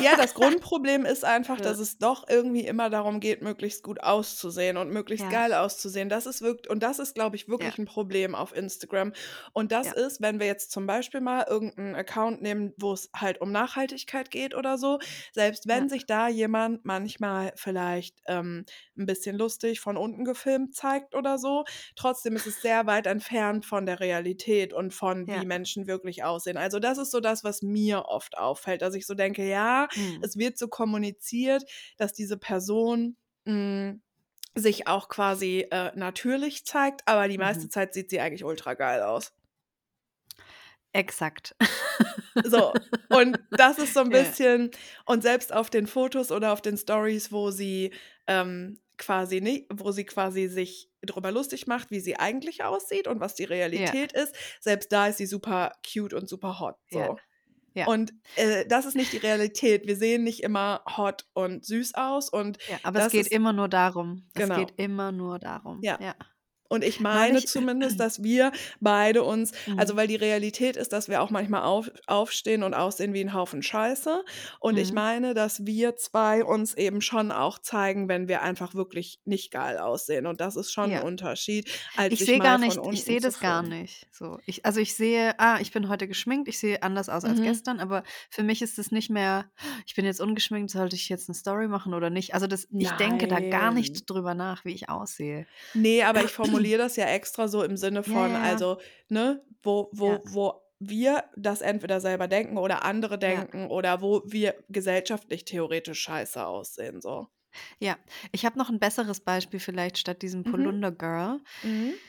Ja, das Grundproblem ist einfach, Ja. dass es doch irgendwie immer darum geht, möglichst gut auszusehen und möglichst Ja. geil auszusehen. Das ist wirklich, und das ist, glaube ich, wirklich ein Problem auf Instagram. Und das ist, wenn wir jetzt zum Beispiel mal irgendeinen Account nehmen, wo es halt um Nachhaltigkeit geht oder so, selbst wenn sich da jemand manchmal vielleicht ähm, ein bisschen lustig von unten gefilmt zeigt oder so, trotzdem ist es sehr weit entfernt von der Realität und von Ja. wie Menschen wirklich aussehen. Also das ist so das, was mir oft auffällt, dass ich so denke, ja, Hm. es wird so kommuniziert, dass diese Person mh, sich auch quasi äh, natürlich zeigt, aber die meiste Mhm. Zeit sieht sie eigentlich ultra geil aus. Exakt. So, und das ist so ein Ja. bisschen, und selbst auf den Fotos oder auf den Stories, wo sie ähm, quasi nicht, wo sie quasi sich drüber lustig macht, wie sie eigentlich aussieht und was die Ja. Realität ist, selbst da ist sie super cute und super hot. Ja. So. Ja. Und äh, das ist nicht die Realität. Wir sehen nicht immer hot und süß aus und Ja, aber es geht ist immer nur darum. Es genau. geht immer nur darum. Ja. Ja. Und ich meine Neulich. zumindest, dass wir beide uns, also Mhm. weil die Realität ist, dass wir auch manchmal auf, aufstehen und aussehen wie ein Haufen Scheiße. Und ich Mhm. meine, dass wir zwei uns eben schon auch zeigen, wenn wir einfach wirklich nicht geil aussehen. Und das ist schon ein Ja. Unterschied, als Ich sehe gar nicht, ich sehe das gar nicht. So, ich, also ich sehe, ah, ich bin heute geschminkt, ich sehe anders aus als Mhm. gestern, aber für mich ist es nicht mehr, ich bin jetzt ungeschminkt, sollte ich jetzt eine Story machen oder nicht? Also das, ich denke da gar Nein. nicht drüber nach, wie ich aussehe. Nee, aber ich formuliere das ja extra so im Sinne von, ja, ja. also, ne, wo, wo, Ja. wo wir das entweder selber denken oder andere denken oder wo wir gesellschaftlich theoretisch scheiße aussehen. So. Ja, ich habe noch ein besseres Beispiel vielleicht statt diesem Mhm. Polunder Girl. Mhm.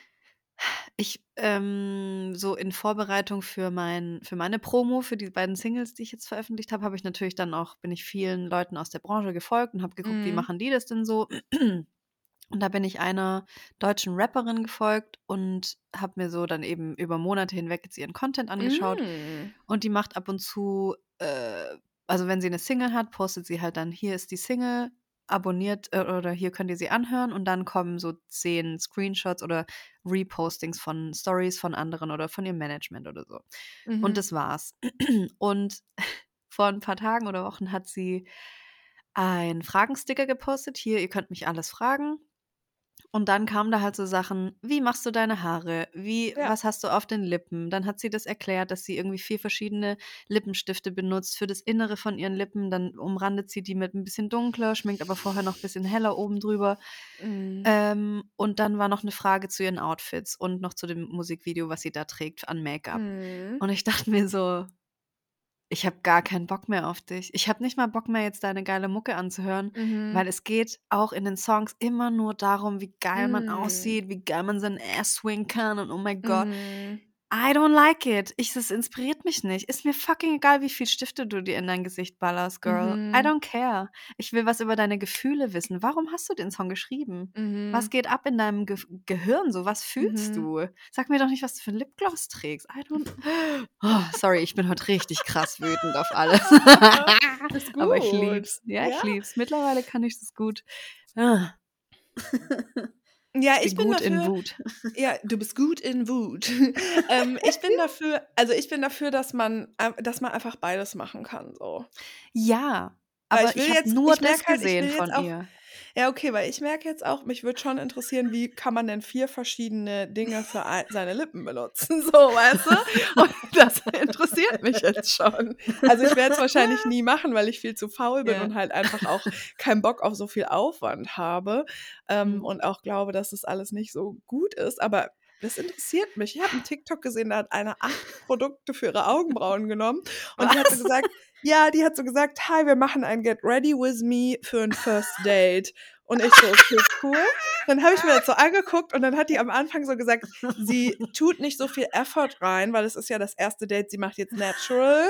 Ich, ähm, so in Vorbereitung für mein für meine Promo, für die beiden Singles, die ich jetzt veröffentlicht habe, habe ich natürlich dann auch bin ich vielen Leuten aus der Branche gefolgt und habe geguckt, wie Mhm. machen die das denn so? Und da bin ich einer deutschen Rapperin gefolgt und habe mir so dann eben über Monate hinweg jetzt ihren Content angeschaut. Mm. Und die macht ab und zu, äh, also wenn sie eine Single hat, postet sie halt dann, hier ist die Single, abonniert äh, oder hier könnt ihr sie anhören und dann kommen so zehn Screenshots oder Repostings von Stories von anderen oder von ihrem Management oder so. Und Mhm. das war's. Und vor ein paar Tagen oder Wochen hat sie einen Fragensticker gepostet. Hier, ihr könnt mich alles fragen. Und dann kamen da halt so Sachen, wie machst du deine Haare? Wie, Ja. was hast du auf den Lippen? Dann hat sie das erklärt, dass sie irgendwie vier verschiedene Lippenstifte benutzt für das Innere von ihren Lippen. Dann umrandet sie die mit ein bisschen dunkler, schminkt aber vorher noch ein bisschen heller oben drüber. Mhm. Ähm, und dann war noch eine Frage zu ihren Outfits und noch zu dem Musikvideo, was sie da trägt an Make-up. Mhm. Und ich dachte mir so, ich habe gar keinen Bock mehr auf dich. Ich habe nicht mal Bock mehr, jetzt deine geile Mucke anzuhören, Mhm. weil es geht auch in den Songs immer nur darum, wie geil man Mm. aussieht, wie geil man seinen Ass swingen kann und oh mein Gott. Mhm. I don't like it. Ich, das inspiriert mich nicht. Ist mir fucking egal, wie viel Stifte du dir in dein Gesicht ballerst, Girl. Mhm. I don't care. Ich will was über deine Gefühle wissen. Warum hast du den Song geschrieben? Mhm. Was geht ab in deinem Ge Gehirn so? Was fühlst Mhm. du? Sag mir doch nicht, was du für ein Lipgloss trägst. I don't. Oh, sorry, ich bin heute richtig krass wütend auf alles. Aber ich lieb's. Ja, ich Ja. lieb's. Mittlerweile kann ich das gut. Ah, Ja, ich ich bin gut in dafür. Wut. Ja, du bist gut in Wut. ähm, ich bin dafür, also ich bin dafür, dass man, dass man einfach beides machen kann. So. Ja, aber ich will ich habe jetzt- nur ich das halt, gesehen von auch- ihr. Ja, okay, weil ich merke jetzt auch, mich würde schon interessieren, wie kann man denn vier verschiedene Dinge für ein, seine Lippen benutzen, so, weißt du? Und das interessiert mich jetzt schon. Also ich werde es wahrscheinlich nie machen, weil ich viel zu faul bin Ja. und halt einfach auch keinen Bock auf so viel Aufwand habe ähm, Mhm. und auch glaube, dass das alles nicht so gut ist, aber das interessiert mich. Ich habe einen TikTok gesehen, da hat eine acht Produkte für ihre Augenbrauen genommen und die hat gesagt, ja, die hat so gesagt, hi, wir machen ein Get Ready With Me für ein First Date. Und ich so, okay, cool. Dann habe ich mir das so angeguckt und dann hat die am Anfang so gesagt, sie tut nicht so viel Effort rein, weil es ist ja das erste Date, sie macht jetzt natural.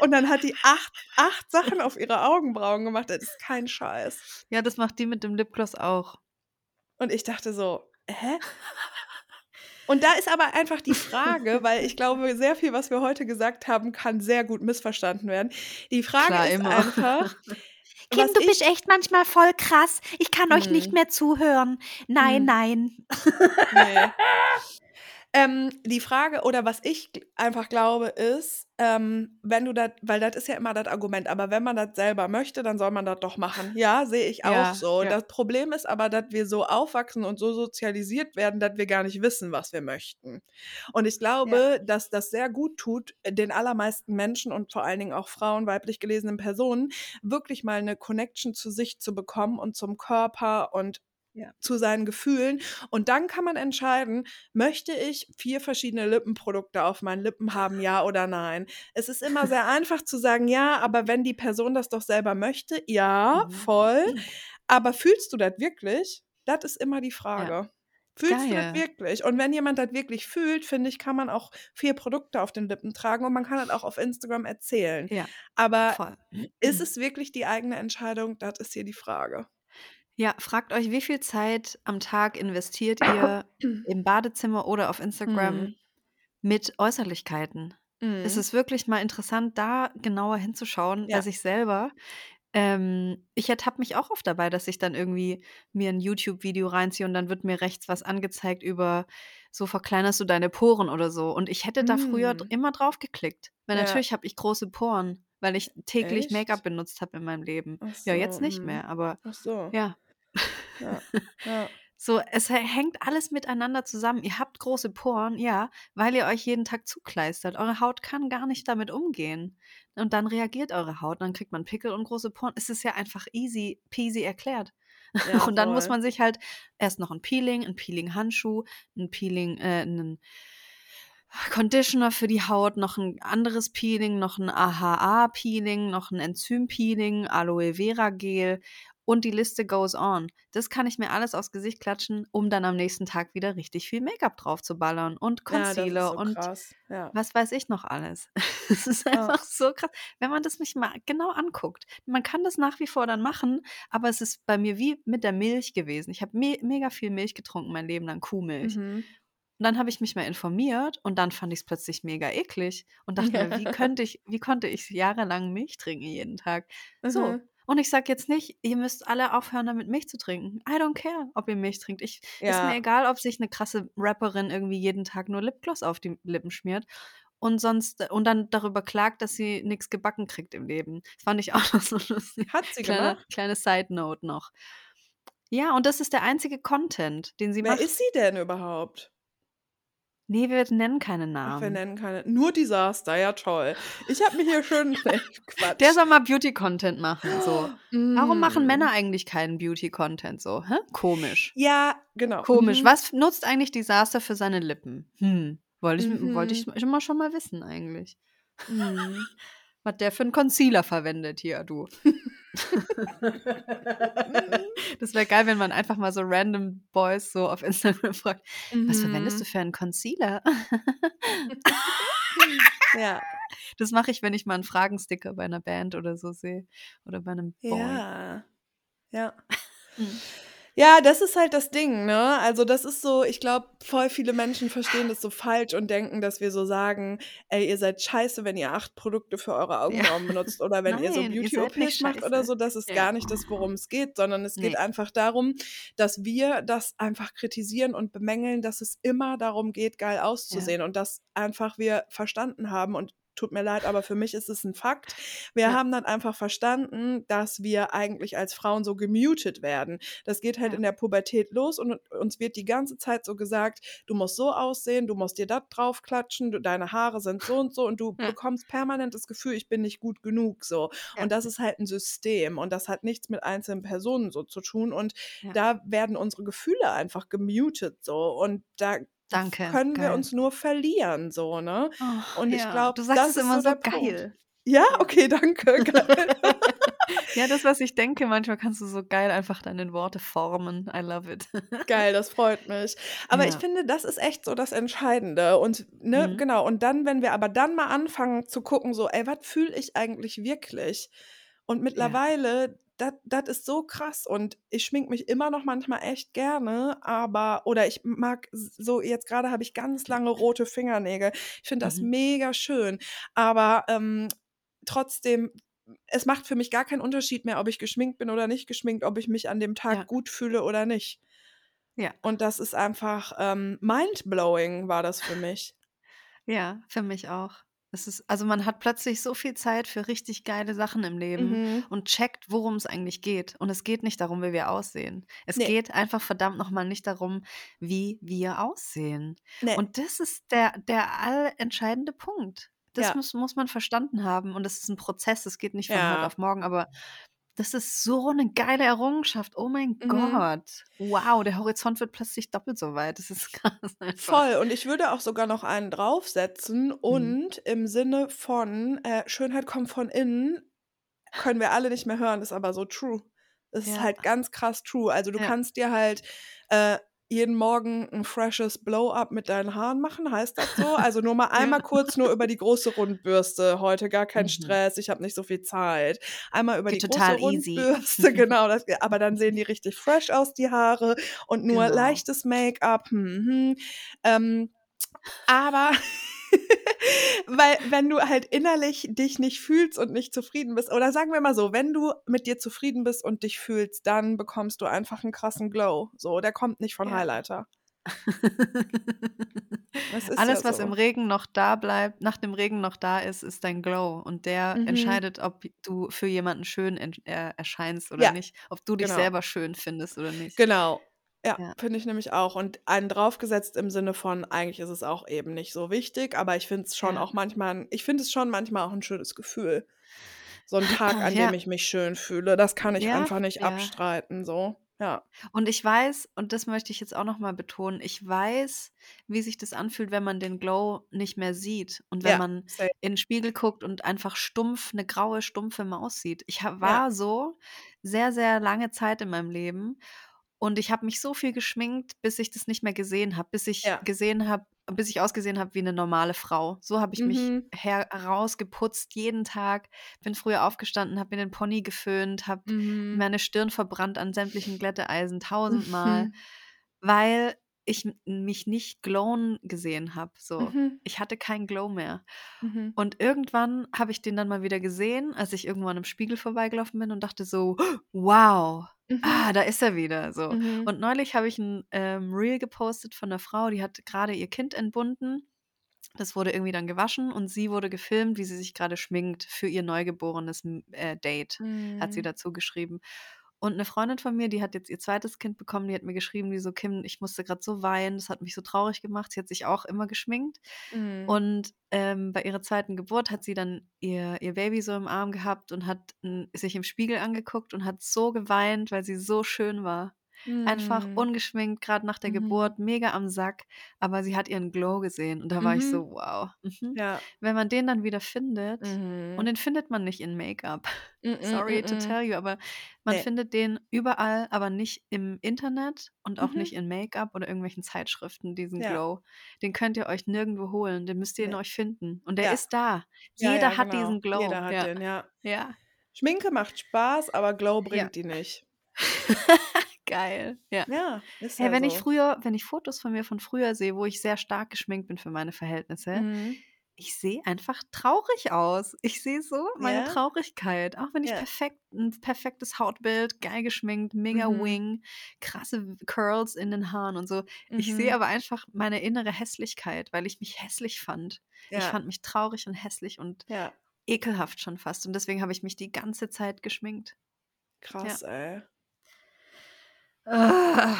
Und dann hat die acht, acht Sachen auf ihre Augenbrauen gemacht. Das ist kein Scheiß. Ja, das macht die mit dem Lipgloss auch. Und ich dachte so, hä? Und da ist aber einfach die Frage, weil ich glaube, sehr viel, was wir heute gesagt haben, kann sehr gut missverstanden werden. Die Frage Klar, ist immer. einfach, Kim, du bist echt manchmal voll krass. Ich kann euch nicht Hm. mehr zuhören. Nein, Hm. nein. Nee. ähm, die Frage oder was ich einfach glaube ist, ähm, wenn du das, weil das ist ja immer das Argument, aber wenn man das selber möchte, dann soll man das doch machen. Ja, sehe ich auch Ja, so. ja. Das Problem ist aber, dass wir so aufwachsen und so sozialisiert werden, dass wir gar nicht wissen, was wir möchten. Und ich glaube, dass das sehr gut tut, den allermeisten Menschen und vor allen Dingen auch Frauen, weiblich gelesenen Personen, wirklich mal eine Connection zu sich zu bekommen und zum Körper und Ja. zu seinen Gefühlen. Und dann kann man entscheiden, möchte ich vier verschiedene Lippenprodukte auf meinen Lippen haben, ja oder nein. Es ist immer sehr einfach zu sagen, ja, aber wenn die Person das doch selber möchte, ja, Mhm. voll. Aber fühlst du das wirklich? Das ist immer die Frage. Fühlst du Geil. das wirklich? Und wenn jemand das wirklich fühlt, finde ich, kann man auch vier Produkte auf den Lippen tragen und man kann das auch auf Instagram erzählen. Ja, Aber voll. ist es wirklich die eigene Entscheidung? Das ist hier die Frage. Ja, fragt euch, wie viel Zeit am Tag investiert ihr im Badezimmer oder auf Instagram Mhm. mit Äußerlichkeiten? Es Mhm. ist wirklich mal interessant, da genauer hinzuschauen Ja. bei sich selber. Ähm, ich ertappe mich auch oft dabei, dass ich dann irgendwie mir ein YouTube-Video reinziehe und dann wird mir rechts was angezeigt über, so verkleinerst du deine Poren oder so. Und ich hätte da früher dr- Mm. immer drauf geklickt. Weil Ja. natürlich habe ich große Poren, weil ich täglich Echt? Make-up benutzt habe in meinem Leben. Ach Ja, jetzt so, nicht mm. mehr, aber Ach so. ja. Ja. ja. So, es hä- hängt alles miteinander zusammen. Ihr habt große Poren, ja, weil ihr euch jeden Tag zukleistert. Eure Haut kann gar nicht damit umgehen. Und dann reagiert eure Haut, dann kriegt man Pickel und große Poren. Es ist ja einfach easy peasy erklärt. Ja, und dann muss man sich halt erst noch ein Peeling, ein Peeling-Handschuh, ein Peeling, äh, einen Conditioner für die Haut, noch ein anderes Peeling, noch ein AHA-Peeling, noch ein Enzym-Peeling, Aloe Vera Gel und die Liste goes on. Das kann ich mir alles aufs Gesicht klatschen, um dann am nächsten Tag wieder richtig viel Make-up drauf zu ballern und Ja, Concealer so und. Ja. was weiß ich noch alles. Es ist Ja. einfach so krass, wenn man das mich mal genau anguckt. Man kann das nach wie vor dann machen, aber es ist bei mir wie mit der Milch gewesen. Ich habe me mega viel Milch getrunken, mein Leben lang Kuhmilch. Mhm. Und dann habe ich mich mal informiert und dann fand ich es plötzlich mega eklig und dachte mir, wie könnte ich, wie konnte ich jahrelang Milch trinken jeden Tag? So. Mhm. Und ich sage jetzt nicht, ihr müsst alle aufhören, damit Milch zu trinken. I don't care, ob ihr Milch trinkt. Ich, Ist Ja. mir egal, ob sich eine krasse Rapperin irgendwie jeden Tag nur Lipgloss auf die Lippen schmiert und sonst und dann darüber klagt, dass sie nichts gebacken kriegt im Leben. Das fand ich auch noch so lustig. Hat sie Kleine, gemacht? kleine Side Note noch. Ja, und das ist der einzige Content, den sie Wer macht. ist sie denn überhaupt? Nee, wir nennen keine Ach, wir Namen. nennen keine. Nur Desaster, ja toll. Ich habe mir hier schön Quatsch. Der soll mal Beauty-Content machen. So. Warum machen Mm. Männer eigentlich keinen Beauty-Content so? Hä? Komisch. Ja, genau. Komisch. Mhm. Was nutzt eigentlich Disaster für seine Lippen? Hm. Wollte ich, Mhm. wollte ich immer schon mal wissen, eigentlich. Mhm. Was der für einen Concealer verwendet hier, du. das wäre geil, wenn man einfach mal so random Boys so auf Instagram fragt, was verwendest du Mhm. für einen Concealer? Ja. Das mache ich, wenn ich mal einen Fragensticker bei einer Band oder so sehe. Oder bei einem Boy. Ja. Ja. Hm. Ja, das ist halt das Ding, ne? Also das ist so, ich glaube, voll viele Menschen verstehen das so falsch und denken, dass wir so sagen, ey, ihr seid scheiße, wenn ihr acht Produkte für eure Augenbrauen benutzt oder wenn ihr so Nein, ihr seid Beauty-OPs macht oder so. Das ist Ja. gar nicht das, worum es geht, sondern es geht Nee. einfach darum, dass wir das einfach kritisieren und bemängeln, dass es immer darum geht, geil auszusehen und dass einfach wir verstanden haben und tut mir leid, aber für mich ist es ein Fakt. Wir Ja. haben dann einfach verstanden, dass wir eigentlich als Frauen so gemutet werden. Das geht halt Ja. in der Pubertät los und uns wird die ganze Zeit so gesagt, du musst so aussehen, du musst dir das draufklatschen, du, deine Haare sind so und so und du Ja. bekommst permanent das Gefühl, ich bin nicht gut genug so. Und das ist halt ein System und das hat nichts mit einzelnen Personen so zu tun und da werden unsere Gefühle einfach gemutet so und da Danke. können wir geil. uns nur verlieren so, ne? Oh, Und ich ja, glaub, du sagst das ist immer so der Punkt. geil. Ja, okay, danke. Geil. ja, das, was ich denke, manchmal kannst du so geil einfach deine Worte formen. I love it. Geil, das freut mich. Aber ich Ja. finde, das ist echt so das Entscheidende. Und ne, Mhm. genau, und dann, wenn wir aber dann mal anfangen zu gucken, so, ey, was fühle ich eigentlich wirklich? Und mittlerweile, das ist so krass. Und ich schmink mich immer noch manchmal echt gerne, aber, oder ich mag so, jetzt gerade habe ich ganz lange rote Fingernägel. Ich finde das Mhm. mega schön. Aber ähm, trotzdem, es macht für mich gar keinen Unterschied mehr, ob ich geschminkt bin oder nicht geschminkt, ob ich mich an dem Tag Ja. gut fühle oder nicht. Ja. Und das ist einfach ähm, mindblowing, war das für mich. Ja, für mich auch. Es ist, also man hat plötzlich so viel Zeit für richtig geile Sachen im Leben Mhm. und checkt, worum es eigentlich geht. Und es geht nicht darum, wie wir aussehen. Es Nee. geht einfach verdammt nochmal nicht darum, wie wir aussehen. Nee. Und das ist der, der allentscheidende Punkt. Das Ja. muss, muss man verstanden haben. Und es ist ein Prozess, es geht nicht von Ja. heute auf morgen, aber das ist so eine geile Errungenschaft. Oh mein Mhm. Gott. Wow, der Horizont wird plötzlich doppelt so weit. Das ist krass einfach. Voll. Und ich würde auch sogar noch einen draufsetzen. Und im Sinne von äh, Schönheit kommt von innen, können wir alle nicht mehr hören, ist aber so true. Das ist Ja. halt ganz krass true. Also du Ja. kannst dir halt äh, jeden Morgen ein freshes Blow-up mit deinen Haaren machen, heißt das so? Also nur mal einmal kurz nur über die große Rundbürste. Heute gar kein Mhm. Stress, ich habe nicht so viel Zeit. Einmal über Geht die total große easy. Rundbürste, genau. Das, aber dann sehen die richtig fresh aus, die Haare. Und nur Genau. leichtes Make-up. Hm, hm. Ähm, aber weil wenn du halt innerlich dich nicht fühlst und nicht zufrieden bist, oder sagen wir mal so, wenn du mit dir zufrieden bist und dich fühlst, dann bekommst du einfach einen krassen Glow. So, der kommt nicht von Ja. Highlighter. Alles, ja was so. im Regen noch da bleibt, nach dem Regen noch da ist, ist dein Glow. Und der Mhm. entscheidet, ob du für jemanden schön äh, erscheinst oder Ja, nicht. Ob du dich genau. selber schön findest oder nicht. Genau. Ja, Ja. finde ich nämlich auch. Und einen draufgesetzt im Sinne von, eigentlich ist es auch eben nicht so wichtig, aber ich finde es schon Ja. auch manchmal, ich finde es schon manchmal auch ein schönes Gefühl. So ein Tag, an Ja. dem ich mich schön fühle, das kann ich Ja, einfach nicht ja. abstreiten, so. Ja. Und ich weiß, und das möchte ich jetzt auch nochmal betonen, ich weiß, wie sich das anfühlt, wenn man den Glow nicht mehr sieht und wenn Ja, man safe. in den Spiegel guckt und einfach stumpf, eine graue, stumpfe Maus sieht. Ich ha- Ja. war so sehr, sehr lange Zeit in meinem Leben und ich habe mich so viel geschminkt, bis ich das nicht mehr gesehen habe, bis ich Ja. gesehen habe, bis ich ausgesehen habe wie eine normale Frau. So habe ich mich Mhm. herausgeputzt jeden Tag, bin früher aufgestanden, habe mir den Pony geföhnt, habe Mhm. meine Stirn verbrannt an sämtlichen Glätteeisen tausendmal, Mhm. weil ich mich nicht glowen gesehen habe. So, Mhm. ich hatte keinen Glow mehr. Mhm. Und irgendwann habe ich den dann mal wieder gesehen, als ich irgendwann im Spiegel vorbeigelaufen bin und dachte so, wow, Mhm. ah, da ist er wieder. So. Mhm. Und neulich habe ich ein ähm, Reel gepostet von einer Frau, die hat gerade ihr Kind entbunden. Das wurde irgendwie dann gewaschen und sie wurde gefilmt, wie sie sich gerade schminkt für ihr neugeborenes äh, Date, hat sie Mhm. dazu geschrieben. Und eine Freundin von mir, die hat jetzt ihr zweites Kind bekommen, die hat mir geschrieben, die so, Kim, ich musste gerade so weinen, das hat mich so traurig gemacht. Sie hat sich auch immer geschminkt. Mhm. Und ähm, bei ihrer zweiten Geburt hat sie dann ihr, ihr Baby so im Arm gehabt und hat n, sich im Spiegel angeguckt und hat so geweint, weil sie so schön war. Einfach Mhm. ungeschminkt, gerade nach der Mhm. Geburt, mega am Sack, aber sie hat ihren Glow gesehen und da war ich Mhm. so, wow. Mhm. Ja. Wenn man den dann wieder findet, und Mhm. den findet man nicht in Make-up. Mhm, Sorry to mhm. tell you, aber man Nee. findet den überall, aber nicht im Internet und auch nicht in Make-up oder irgendwelchen Zeitschriften, diesen Ja. Glow. Den könnt ihr euch nirgendwo holen, den müsst ihr in Nee. euch finden. Und der Ja. ist da. Ja, Jeder ja, hat genau. diesen Glow. Jeder hat ja. den, ja. Ja. Schminke macht Spaß, aber Glow Ja. bringt die nicht. Geil. Ja. Ja, ist Hey, ja wenn so. ich früher, wenn ich Fotos von mir von früher sehe, wo ich sehr stark geschminkt bin für meine Verhältnisse, Mhm. ich sehe einfach traurig aus. Ich sehe so meine Ja? Traurigkeit. Auch wenn ich Ja. perfekt, ein perfektes Hautbild, geil geschminkt, mega Mhm. Wing, krasse Curls in den Haaren und so. Ich sehe Mhm. aber einfach meine innere Hässlichkeit, weil ich mich hässlich fand. Ich Ja. fand mich traurig und hässlich und Ja, ekelhaft schon fast. Und deswegen habe ich mich die ganze Zeit geschminkt. krass, ey. Ah.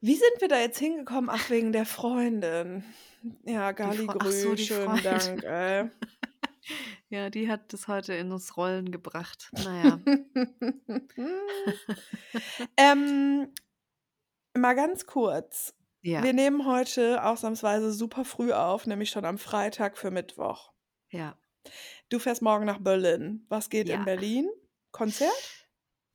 Wie sind wir da jetzt hingekommen? Ach, wegen der Freundin. Ja, Gali ach so, schönen Freundin. Dank, ey. Ja, die hat das heute in das Rollen gebracht. Naja. ähm, mal ganz kurz. Ja. Wir nehmen heute ausnahmsweise super früh auf, nämlich schon am Freitag für Mittwoch. Ja. Du fährst morgen nach Berlin. Was geht Ja. in Berlin? Konzert?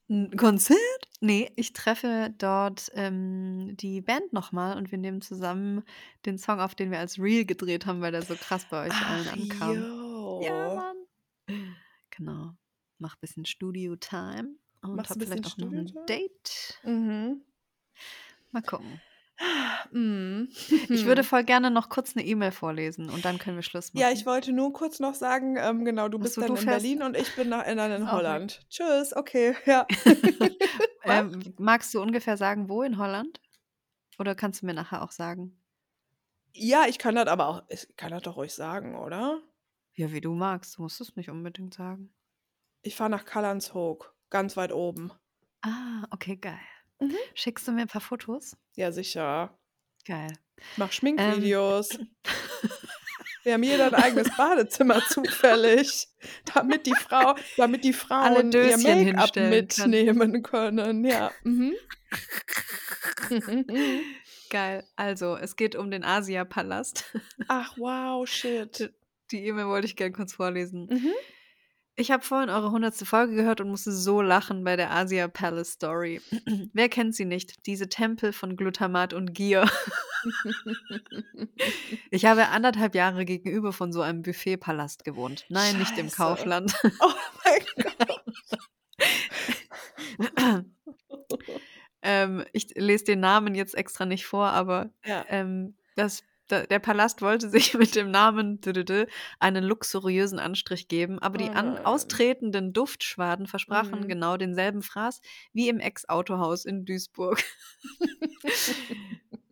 Ein Konzert? Nee, ich treffe dort ähm, die Band nochmal und wir nehmen zusammen den Song auf, den wir als Reel gedreht haben, weil der so krass bei euch allen Ach, ankam. jo. Ja, Mann. Genau. Mach ein bisschen Studio-Time und Machst hab vielleicht auch noch ein? Date. Mhm. Mal gucken. Mhm. Ich würde voll gerne noch kurz eine E-Mail vorlesen und dann können wir Schluss machen. Ja, ich wollte nur kurz noch sagen, ähm, genau, du bist so, dann du in fährst- Berlin und ich bin nach, in, in. Holland. Tschüss, okay, ja. ähm, magst du ungefähr sagen, wo in Holland? Oder kannst du mir nachher auch sagen? ja, ich kann das aber auch, ich kann das doch ruhig sagen, oder? Ja, wie du magst. Du musst es nicht unbedingt sagen. Ich fahre nach Kallandshoek, ganz weit oben. Ah, okay, geil. Mhm. Schickst du mir ein paar Fotos? Ja, sicher. Geil. Mach Schminkvideos. Wir haben jeder ein eigenes Badezimmer zufällig, damit die Frau, damit die Frauen ihr Make-up kann. mitnehmen können. Ja. Mhm. Geil. Also, es geht um den Asia-Palast. Ach wow, shit. Die E-Mail wollte ich gerne kurz vorlesen. Mhm. Ich habe vorhin eure hundertste Folge gehört und musste so lachen bei der Asia Palace Story. Wer kennt sie nicht? Diese Tempel von Glutamat und Gier. ich habe anderthalb Jahre gegenüber von so einem Buffetpalast gewohnt. Nein, nicht im Scheiße. Kaufland. Oh mein Gott. ähm, ich lese den Namen jetzt extra nicht vor, aber Ja. ähm, das, da, der Palast wollte sich mit dem Namen einen luxuriösen Anstrich geben, aber die Oh austretenden Duftschwaden versprachen Mhm. genau denselben Fraß wie im Ex-Autohaus in Duisburg.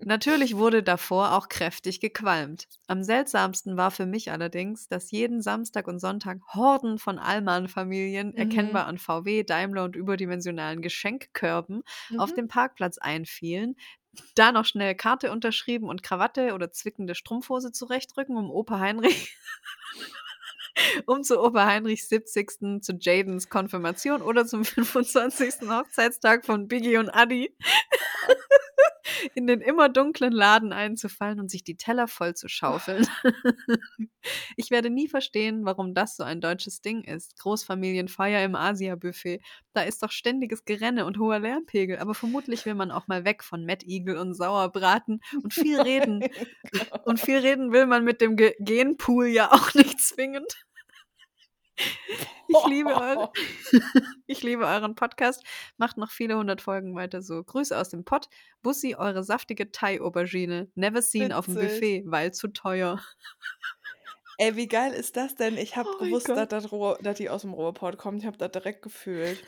Natürlich wurde davor auch kräftig gequalmt. Am seltsamsten war für mich allerdings, dass jeden Samstag und Sonntag Horden von Allmann-Familien, Mhm. erkennbar an VW, Daimler und überdimensionalen Geschenkkörben, auf Mhm. dem Parkplatz einfielen, da noch schnell Karte unterschrieben und Krawatte oder zwickende Strumpfhose zurechtrücken, um Opa Heinrich um zu Opa Heinrichs 70. zu Jadens Konfirmation oder zum 25. Hochzeitstag von Biggie und Adi in den immer dunklen Laden einzufallen und sich die Teller voll zu schaufeln. Ich werde nie verstehen, warum das so ein deutsches Ding ist. Großfamilienfeier im Asia-Buffet. Da ist doch ständiges Gerenne und hoher Lärmpegel, aber vermutlich will man auch mal weg von Mettigel und Sauerbraten und viel reden. Und viel reden will man mit dem Ge Genpool ja auch nicht zwingend. Ich liebe, eure, ich liebe euren Podcast. Macht noch viele hundert Folgen weiter so. Grüße aus dem Pott. Bussi, eure saftige Thai-Aubergine. Never seen auf dem Witzig. Buffet, weil zu teuer. Ey, wie geil ist das denn? Ich habe Oh gewusst, dass, das Ruhr- dass die aus dem Ruhrport kommt. Ich habe das direkt gefühlt.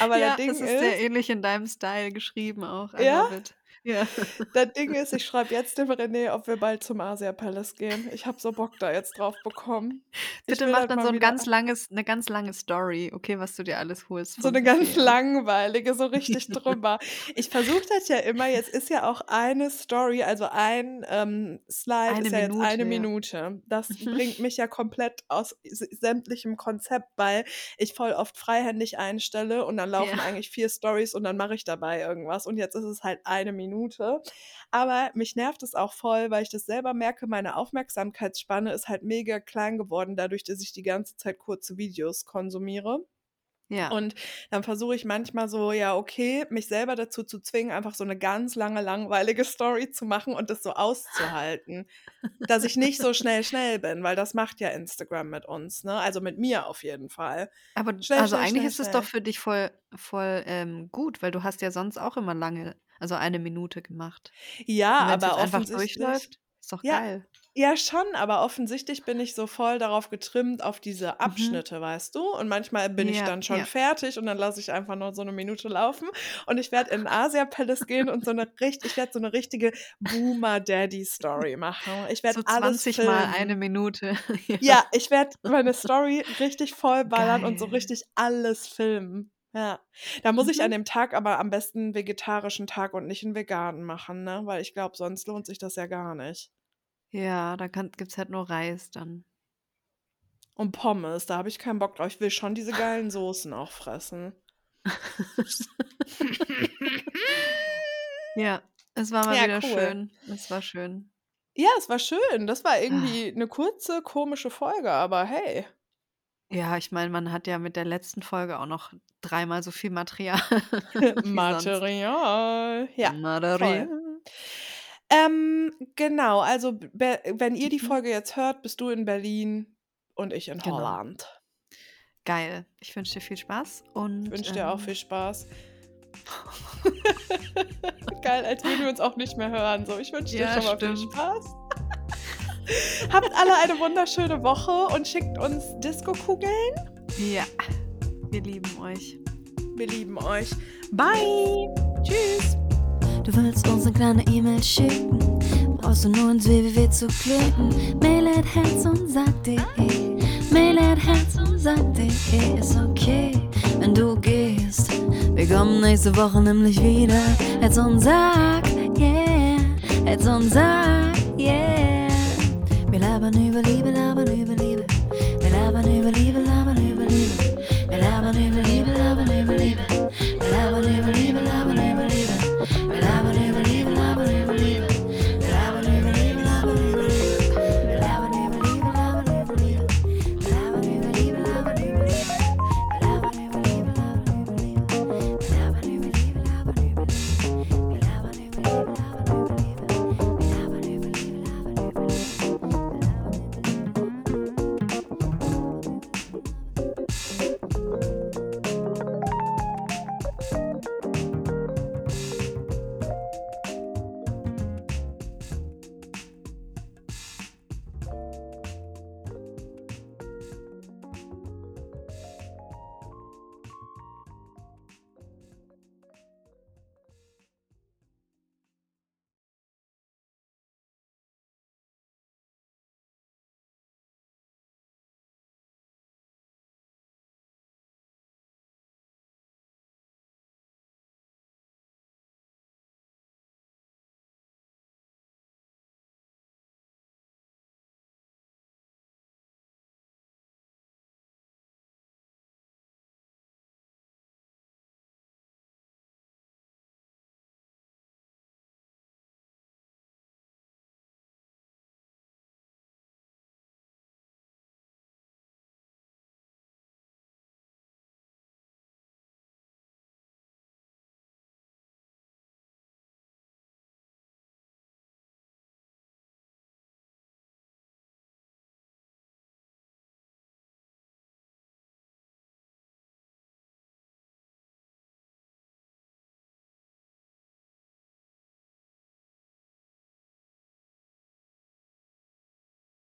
Aber ja, das Ding ist ist, sehr ähnlich in deinem Style geschrieben auch. Ja? it. Ja. Das Ding ist, ich schreibe jetzt dem René, ob wir bald zum Asia Palace gehen. Ich habe so Bock da jetzt drauf bekommen. Bitte mach dann so ein ganz langes, eine ganz lange Story, okay, was du dir alles holst. So eine ganz langweilige, so richtig drüber. Ich versuche das ja immer, jetzt ist ja auch eine Story, also ein ähm, Slide eine ist ja Minute, jetzt eine ja. Minute. Das mhm. bringt mich ja komplett aus sämtlichem Konzept, weil ich voll oft freihändig einstelle und dann laufen ja. eigentlich vier Stories und dann mache ich dabei irgendwas. Und jetzt ist es halt eine Minute. Minute. Aber mich nervt es auch voll, weil ich das selber merke, meine Aufmerksamkeitsspanne ist halt mega klein geworden, dadurch, dass ich die ganze Zeit kurze Videos konsumiere. Ja. Und dann versuche ich manchmal so, ja, okay, mich selber dazu zu zwingen, einfach so eine ganz lange, langweilige Story zu machen und das so auszuhalten. dass ich nicht so schnell, schnell bin, weil das macht ja Instagram mit uns, ne? Also mit mir auf jeden Fall. Aber schnell, also schnell, eigentlich schnell, ist es doch für dich voll, voll ähm, gut, weil du hast ja sonst auch immer lange also eine Minute gemacht. Ja, aber einfach durchläuft, ist doch ja, geil. Ja, schon, aber offensichtlich bin ich so voll darauf getrimmt, auf diese mhm. Abschnitte, mhm. weißt du? Und manchmal bin ja, ich dann schon ja. fertig und dann lasse ich einfach nur so eine Minute laufen. Und ich werde in Asia Palace gehen und so eine richtig, ich werde so eine richtige Boomer Daddy Story machen. Ich werde so alles 20 filmen. mal eine Minute. ja. ja, ich werde meine Story richtig voll ballern Geil. und so richtig alles filmen. Ja, da muss ich an mhm. dem Tag aber am besten 'n vegetarischen Tag und nicht einen veganen machen, ne? Weil ich glaube, sonst lohnt sich das ja gar nicht. Ja, da kann gibt's halt nur Reis dann. Und Pommes, da habe ich keinen Bock drauf. Ich will schon diese geilen Soßen auch fressen. Ja, es war mal Ja, wieder cool. schön. Es war schön. Ja, es war schön. Das war Ah. irgendwie eine kurze, komische Folge, aber hey. Ja, ich meine, man hat ja mit der letzten Folge auch noch dreimal so viel Material Material. Ja, Material. Ähm, genau, also wenn ihr die mhm. Folge jetzt hört, bist du in Berlin und ich in Genau. Holland. Geil. Ich wünsche dir viel Spaß Ich und wünsche dir auch ähm viel Spaß. Geil, als würden wir uns auch nicht mehr hören. So, ich wünsche dir Ja, schon mal viel Spaß. Habt alle eine wunderschöne Woche und schickt uns Disco-Kugeln. Ja, wir lieben euch. Wir lieben euch. Bye. Tschüss. Du willst uns eine kleine E-Mail schicken, brauchst du nur ins www zu klicken. Mail at herz und sag.de. Mail at herz und sag.de ist okay, wenn du gehst. Wir kommen nächste Woche nämlich wieder. Herz und sag, yeah. Herz und sag, yeah. Wir labern über Liebe, labern über Liebe. Wir labern über Liebe, labern über Liebe. Wir labern über Liebe, labern über Liebe. Wir labern über Liebe, labern